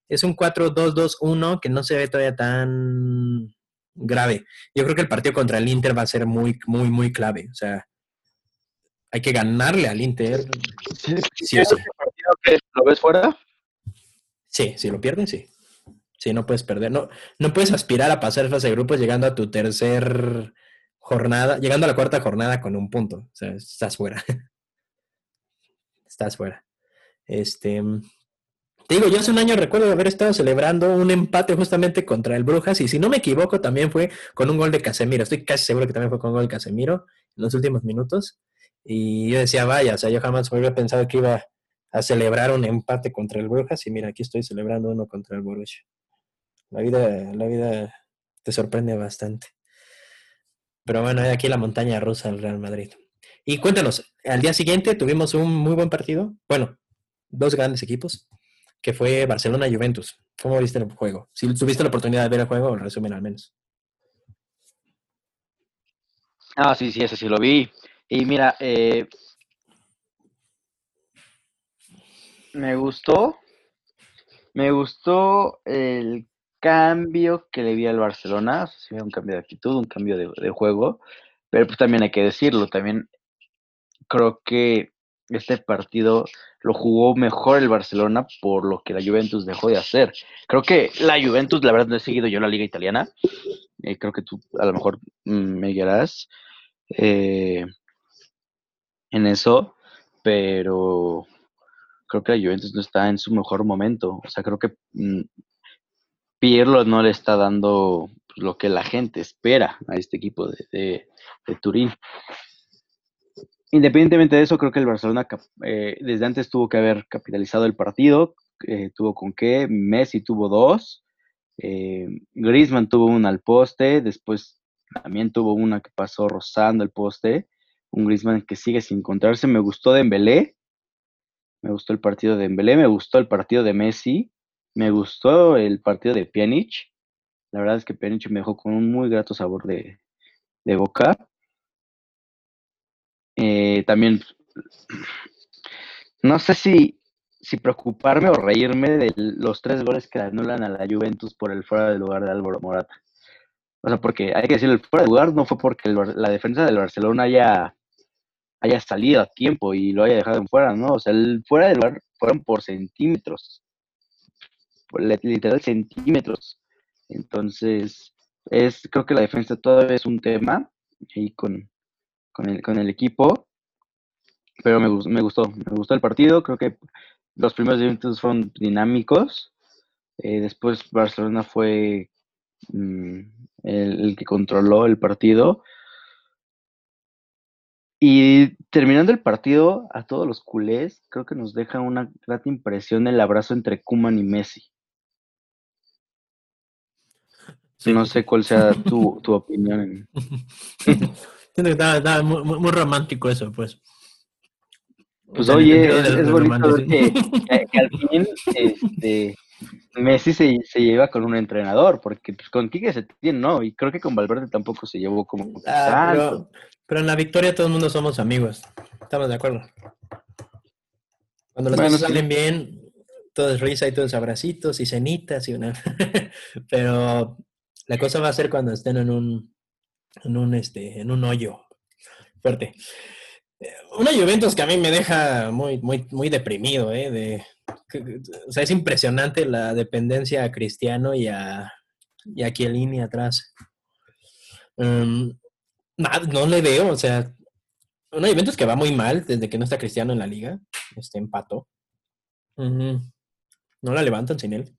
es un 4-2-2-1 que no se ve todavía tan grave. Yo creo que el partido contra el Inter va a ser muy, muy, muy clave. O sea, hay que ganarle al Inter. Sí, sí, ¿Lo ves fuera? Sí, si lo pierden, sí. Sí, no puedes perder. No, no puedes aspirar a pasar fase de grupos llegando a tu tercer jornada, llegando a la cuarta jornada con un punto. O sea, estás fuera. [LAUGHS] estás fuera. Este. Te digo, yo hace un año recuerdo haber estado celebrando un empate justamente contra el Brujas, y si no me equivoco, también fue con un gol de Casemiro. Estoy casi seguro que también fue con un gol de Casemiro en los últimos minutos. Y yo decía, vaya, o sea, yo jamás hubiera pensado que iba a celebrar un empate contra el Brujas y mira, aquí estoy celebrando uno contra el Borussia. La vida, la vida te sorprende bastante. Pero bueno, aquí la montaña rusa del Real Madrid. Y cuéntanos, al día siguiente tuvimos un muy buen partido. Bueno, dos grandes equipos, que fue Barcelona y Juventus. ¿Cómo viste el juego? Si tuviste la oportunidad de ver el juego, resumen al menos. Ah, sí, sí, ese sí lo vi. Y mira, eh, me gustó, me gustó el cambio que le vi al Barcelona, o un cambio de actitud, un cambio de, juego, pero pues también hay que decirlo, también creo que este partido lo jugó mejor el Barcelona por lo que la Juventus dejó de hacer. Creo que la Juventus, la verdad, no he seguido yo la liga italiana, eh, creo que tú a lo mejor mm, me guiarás. Eh, en eso, pero creo que la Juventus no está en su mejor momento. O sea, creo que mm, Pirlo no le está dando lo que la gente espera a este equipo de, Turín. Independientemente de eso, creo que el Barcelona eh, desde antes tuvo que haber capitalizado el partido, eh, tuvo con qué, Messi tuvo dos, eh, Griezmann tuvo una al poste, después también tuvo una que pasó rozando el poste, un Griezmann que sigue sin encontrarse, me gustó Dembélé, me gustó el partido de Dembélé, me gustó el partido de Messi, me gustó el partido de Pjanic, la verdad es que Pjanic me dejó con un muy grato sabor de, boca. Eh, también, no sé si preocuparme o reírme de los tres goles que anulan a la Juventus por el fuera de lugar de Álvaro Morata. O sea, porque hay que decir, el fuera de lugar no fue porque la defensa del Barcelona haya, haya salido a tiempo y lo haya dejado en fuera, ¿no? O sea, el fuera de lugar fueron por centímetros. Por literal centímetros. Entonces, es, creo que la defensa todavía es un tema ahí con, con, el, con el equipo. Pero me, me gustó, me gustó el partido. Creo que los primeros minutos fueron dinámicos. Eh, después Barcelona fue mm, el, que controló el partido. Y terminando el partido, a todos los culés, creo que nos deja una grata impresión el abrazo entre Kuman y Messi. No sé cuál sea tu, opinión. [LAUGHS] está, muy romántico eso, pues. Pues oye, es, bonito que, al [LAUGHS] fin este, Messi se, se, lleva con un entrenador, porque pues, con Quique se tiene, no, y creo que con Valverde tampoco se llevó como ah, pero, en la victoria todo el mundo somos amigos, estamos de acuerdo. Cuando las cosas salen bien, todo es risa y todos abracitos y cenitas y una... [LAUGHS] pero la cosa va a ser cuando estén en un, en un, este, en un hoyo fuerte. Una Juventus que a mí me deja muy, muy, muy deprimido, ¿eh? De, o sea, es impresionante la dependencia a Cristiano y a, y a Chiellini atrás. Um, no le veo, o sea, una Juventus que va muy mal desde que no está Cristiano en la liga, este empató. No la levantan sin él.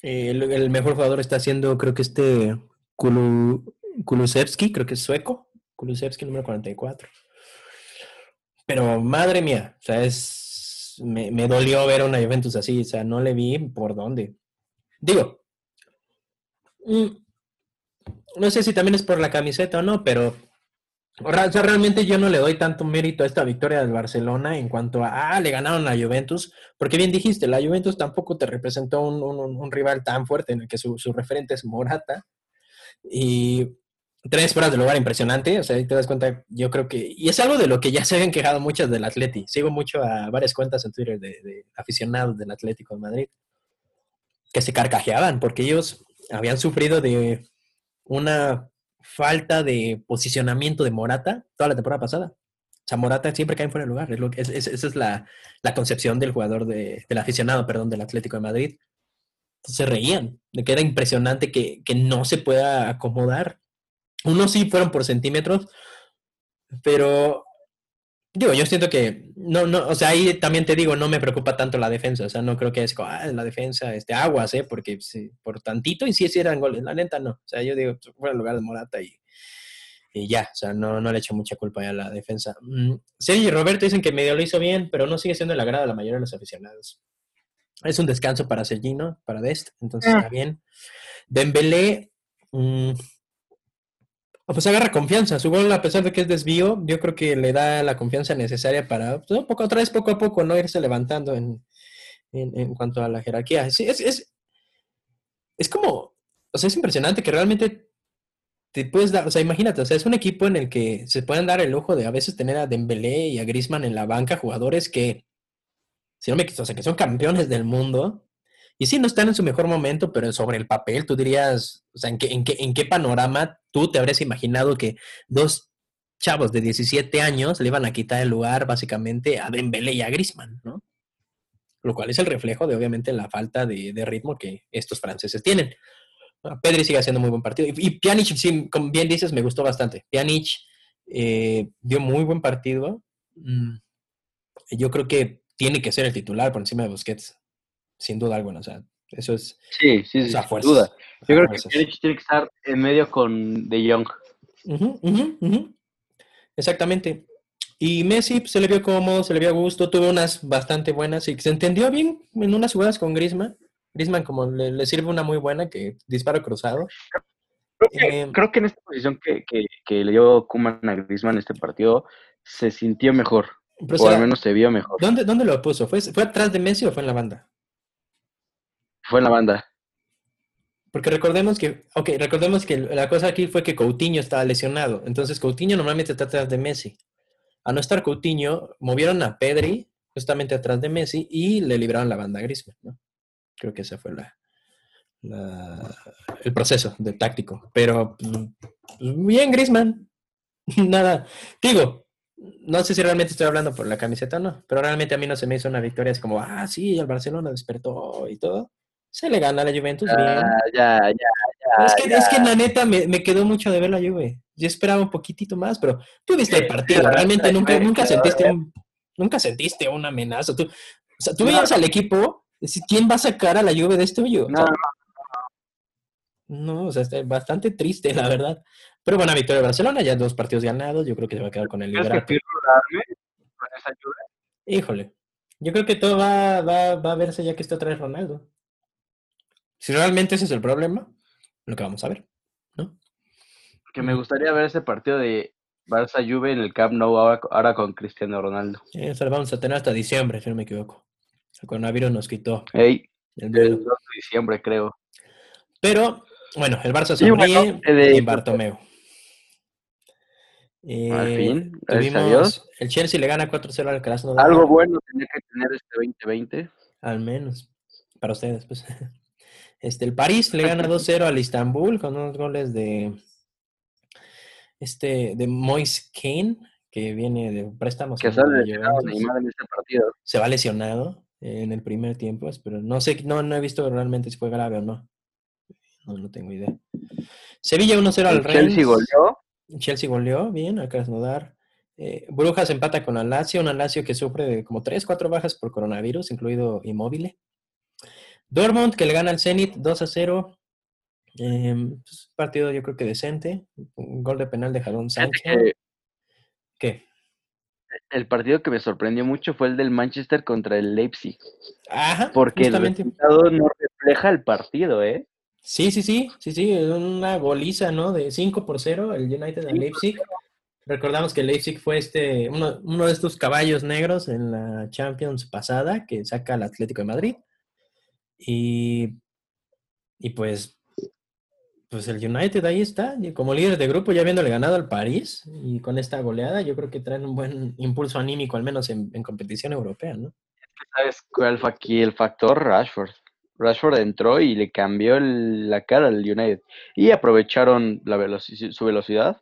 El, mejor jugador está siendo, creo que este Kulusevski, creo que es sueco. Kulusevski número 44. Pero madre mía, o sea, es, me, dolió ver una Juventus así, o sea, no le vi por dónde. Digo, mm, no sé si también es por la camiseta o no, pero o sea, realmente yo no le doy tanto mérito a esta victoria del Barcelona en cuanto a, ah, le ganaron a Juventus, porque bien dijiste, la Juventus tampoco te representó un, un, rival tan fuerte en el que su, su, referente es Morata. Y tres horas de lugar impresionante, o sea, ahí te das cuenta, yo creo que, y es algo de lo que ya se habían quejado muchos del Atleti, sigo mucho a varias cuentas en Twitter de, aficionados del Atlético de Madrid, que se carcajeaban, porque ellos habían sufrido de una falta de posicionamiento de Morata toda la temporada pasada. O sea, Morata siempre cae fuera de lugar. Es lo esa es la, concepción del jugador, de, del aficionado, perdón, del Atlético de Madrid. Entonces se reían de que era impresionante que, que no se pueda acomodar unos sí fueron por centímetros, pero digo, yo siento que no, no, o sea, ahí también te digo, no me preocupa tanto la defensa, o sea, no creo que es ah, la defensa, este, aguas, ¿eh? Porque por tantito y sí, sí eran goles, la neta no, o sea, yo digo, fuera el lugar de Morata y, y ya, o sea, no, no le echo mucha culpa a la defensa. Mm, y Roberto dicen que medio lo hizo bien, pero no sigue siendo el agrado de la mayoría de los aficionados. Es un descanso para Sergino, para Dest, entonces ah. está bien. Dembélé, mmm, pues agarra confianza. Su gol, a pesar de que es desvío, yo creo que le da la confianza necesaria para, pues, otra vez poco a poco, no irse levantando en, en, cuanto a la jerarquía. Es, es, es como, o sea, es impresionante que realmente te puedes dar, o sea, imagínate, o sea, es un equipo en el que se pueden dar el lujo de a veces tener a Dembélé y a Griezmann en la banca, jugadores que, si no me o sea, que son campeones del mundo, y sí, no están en su mejor momento, pero sobre el papel, tú dirías, o sea, ¿en qué, en qué, en qué panorama tú te habrías imaginado que dos chavos de 17 años le iban a quitar el lugar básicamente a Dembélé y a Griezmann, ¿no? Lo cual es el reflejo de, obviamente, la falta de, ritmo que estos franceses tienen. Pedri sigue haciendo muy buen partido. Y, y Pjanic, sí, como bien dices, me gustó bastante. Pjanic eh, dio muy buen partido. Mm, yo creo que tiene que ser el titular por encima de Busquets sin duda alguna. O sea, Eso es. Sí, sí, sí, sin duda. Yo creo que fuerzas. Pjanic tiene que estar en medio con De Jong. Exactamente. Y Messi pues, se le vio cómodo, se le vio a gusto, tuvo unas bastante buenas y se entendió bien en unas jugadas con Griezmann. Griezmann como le, le sirve una muy buena que disparo cruzado. Creo que, Eh, creo que en esta posición que, que, que le dio Koeman a Griezmann en este partido se sintió mejor, pero o al menos se vio mejor. ¿dónde, ¿Dónde lo puso? ¿Fue, ¿Fue atrás de Messi o fue en la banda? Fue en la banda. Porque recordemos que, ok, recordemos que la cosa aquí fue que Coutinho estaba lesionado. Entonces Coutinho normalmente está atrás de Messi. A no estar Coutinho, movieron a Pedri justamente atrás de Messi y le libraron la banda a Griezmann, ¿no? Creo que ese fue la, el proceso de táctico. Pero pues, bien, Griezmann. [LAUGHS] Nada. Digo, no sé si realmente estoy hablando por la camiseta o no, pero realmente a mí no se me hizo una victoria. Es como, ah, sí, el Barcelona despertó y todo. Se le gana a la Juventus, bien. Ah, ya, ya, ya. Es que, ya. es que la neta me, me quedó mucho de ver la Juve. Yo esperaba un poquitito más, pero tú viste el partido. Realmente nunca, sí, nunca la sentiste un, nunca sentiste una amenaza. Tú, o sea, tú No. veías al equipo, ¿quién va a sacar a la Juve de este hoyo? O sea, No, no, o sea, está bastante triste, la verdad. Pero buena victoria de Barcelona, ya dos partidos ganados. Yo creo que se va a quedar con el ¿Crees que liderato. Ayuda? Híjole, yo creo que todo va, va, va a verse ya que está otra vez Ronaldo. Si realmente ese es el problema, lo que vamos a ver, ¿no? Que me gustaría ver ese partido de Barça Juve en el Camp Nou ahora, ahora con Cristiano Ronaldo. Eso lo vamos a tener hasta diciembre, si no me equivoco. El coronavirus nos quitó Ey, el el duelo. 2 de diciembre, creo. Pero, bueno, el Barça Y sonríe bueno, eh, de- en Bartomeu. Al Eh, fin, gracias a tuvimos- Dios. el Chelsea le gana 4-0 al Krasnodar. Algo bueno tenía que tener este 2020. Al menos. Para ustedes, pues. [LAUGHS] Este, el París le gana [LAUGHS] 2-0 al Istanbul con unos goles de este de Moise Kane, que viene de préstamos. Que sale la lesionado. Neymar en este partido. Se va lesionado en el primer tiempo, pero no sé, no, no he visto realmente si fue grave o no. No, no tengo idea. Sevilla 1-0 al El Chelsea Rennes. goleó. Chelsea goleó bien al Krasnodar. Eh, Brujas empata con la Lazio, una Lazio que sufre de como 3, 4 bajas por coronavirus, incluido Immobile. Dortmund que le gana al Zenit 2 a 0. Eh, pues, partido yo creo que decente. Un gol de penal de Sancho. que ¿Qué? el partido que me sorprendió mucho fue el del Manchester contra el Leipzig. Ajá, Porque el justamente. resultado no refleja el partido, ¿eh? Sí, sí, sí, sí, sí, una goliza, ¿no? De 5 por 0 el United al Leipzig. Recordamos que el Leipzig fue este, uno, uno de estos caballos negros en la Champions pasada que saca al Atlético de Madrid. Y, y pues, pues el United ahí está, como líder de grupo, ya habiéndole ganado al París y con esta goleada, yo creo que traen un buen impulso anímico, al menos en, en competición europea, ¿no? ¿Sabes cuál fue aquí el factor? Rashford. Rashford entró y le cambió la cara al United. Y aprovecharon la su velocidad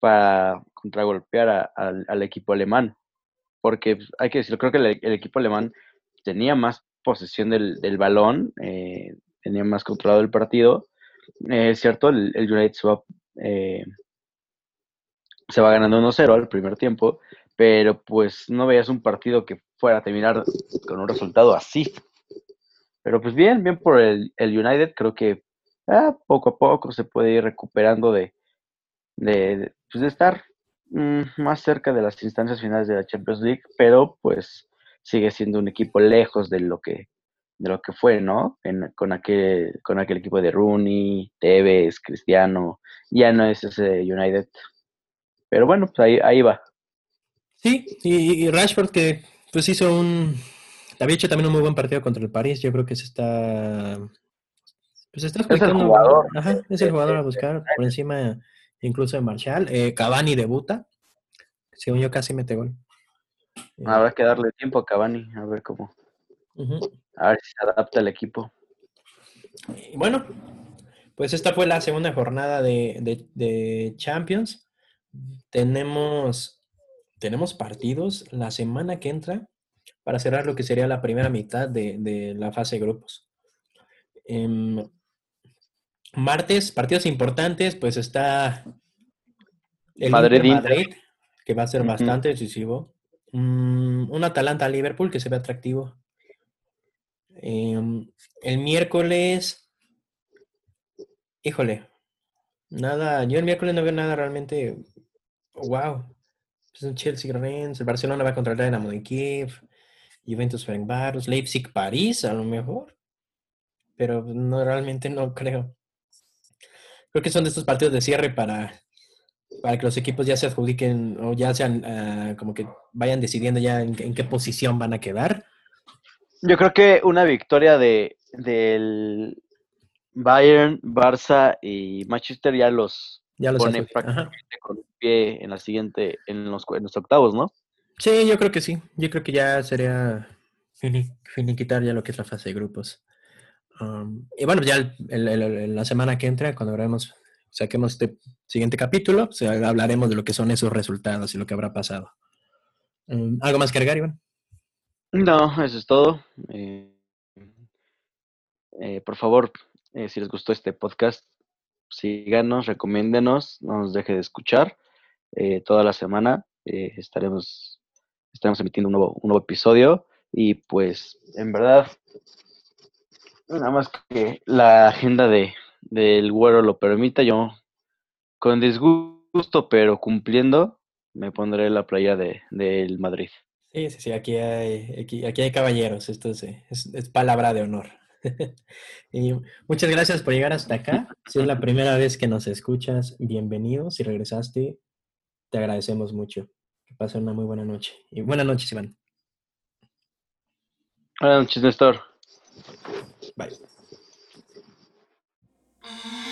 para contragolpear a- al, al equipo alemán. Porque pues, hay que decirlo, creo que el, el equipo alemán tenía más posesión del, del balón, eh, tenía más controlado el partido. Eh, es cierto, el, el United se va, eh, se va ganando 1-0 al primer tiempo, pero pues no veías un partido que fuera a terminar con un resultado así. Pero pues bien, bien por el, el United, creo que ah, poco a poco se puede ir recuperando de, de, pues, de estar mm, más cerca de las instancias finales de la Champions League, pero pues sigue siendo un equipo lejos de lo que de lo que fue, ¿no? En- con aquel con aquel equipo de Rooney, Tevez, Cristiano, ya no es ese United. Pero bueno, pues ahí, ahí va. Sí, y, y Rashford que pues hizo un... Había hecho también un muy buen partido contra el París. Yo creo que se está... Pues está Es el jugador. Ajá, es el jugador a buscar por encima incluso de Marshall. Eh, Cavani debuta. Según yo casi mete gol. Eh, Habrá que darle tiempo a Cavani, a ver cómo, a ver si se adapta el equipo. Y bueno, pues esta fue la segunda jornada de, de- de Champions. Tenemos, tenemos partidos la semana que entra para cerrar lo que sería la primera mitad de, de la fase de grupos. Em, martes, partidos importantes, pues está el Madrid, que va a ser bastante decisivo. Mm, un Atalanta-Liverpool que se ve atractivo. Em, el miércoles, híjole, nada, yo el miércoles no veo nada realmente, wow. Es un Chelsea Rennes, el Barcelona va contra el Dynamo de Kiev, Juventus Ferencváros, Leipzig París, a lo mejor, pero no realmente no creo. Creo que son de estos partidos de cierre para, para que los equipos ya se adjudiquen o ya sean ah, como que vayan decidiendo ya en, en qué posición van a quedar. Yo creo que una victoria de del Bayern, Barça y Manchester ya los Ya los pone ajá. prácticamente con un pie en la siguiente, en los, en los octavos, ¿no? Sí, yo creo que sí. Yo creo que ya sería fini- finiquitar ya lo que es la fase de grupos. Um, y bueno, ya el- el- el- el- la semana que entra, cuando saquemos este siguiente capítulo, hablaremos de lo que son esos resultados y lo que habrá pasado. Um, ¿Algo más que agregar, Iván? No, eso es todo. Eh, eh, por favor, eh, si les gustó este podcast, síganos, recomiéndenos, no nos deje de escuchar. Toda la semana estaremos, estaremos emitiendo un nuevo, un nuevo episodio y pues en verdad, nada más que la agenda de, del güero lo permita, yo con disgusto pero cumpliendo me pondré la playa de, del Madrid. Sí, sí, sí, aquí hay, aquí, aquí hay caballeros, esto es, es- es palabra de honor. [LAUGHS] Y muchas gracias por llegar hasta acá. Si es la primera vez que nos escuchas, bienvenido. Si regresaste, te agradecemos mucho. Que pasen una muy buena noche. Y buenas noches, Iván. Buenas noches, Néstor. Mm-hmm.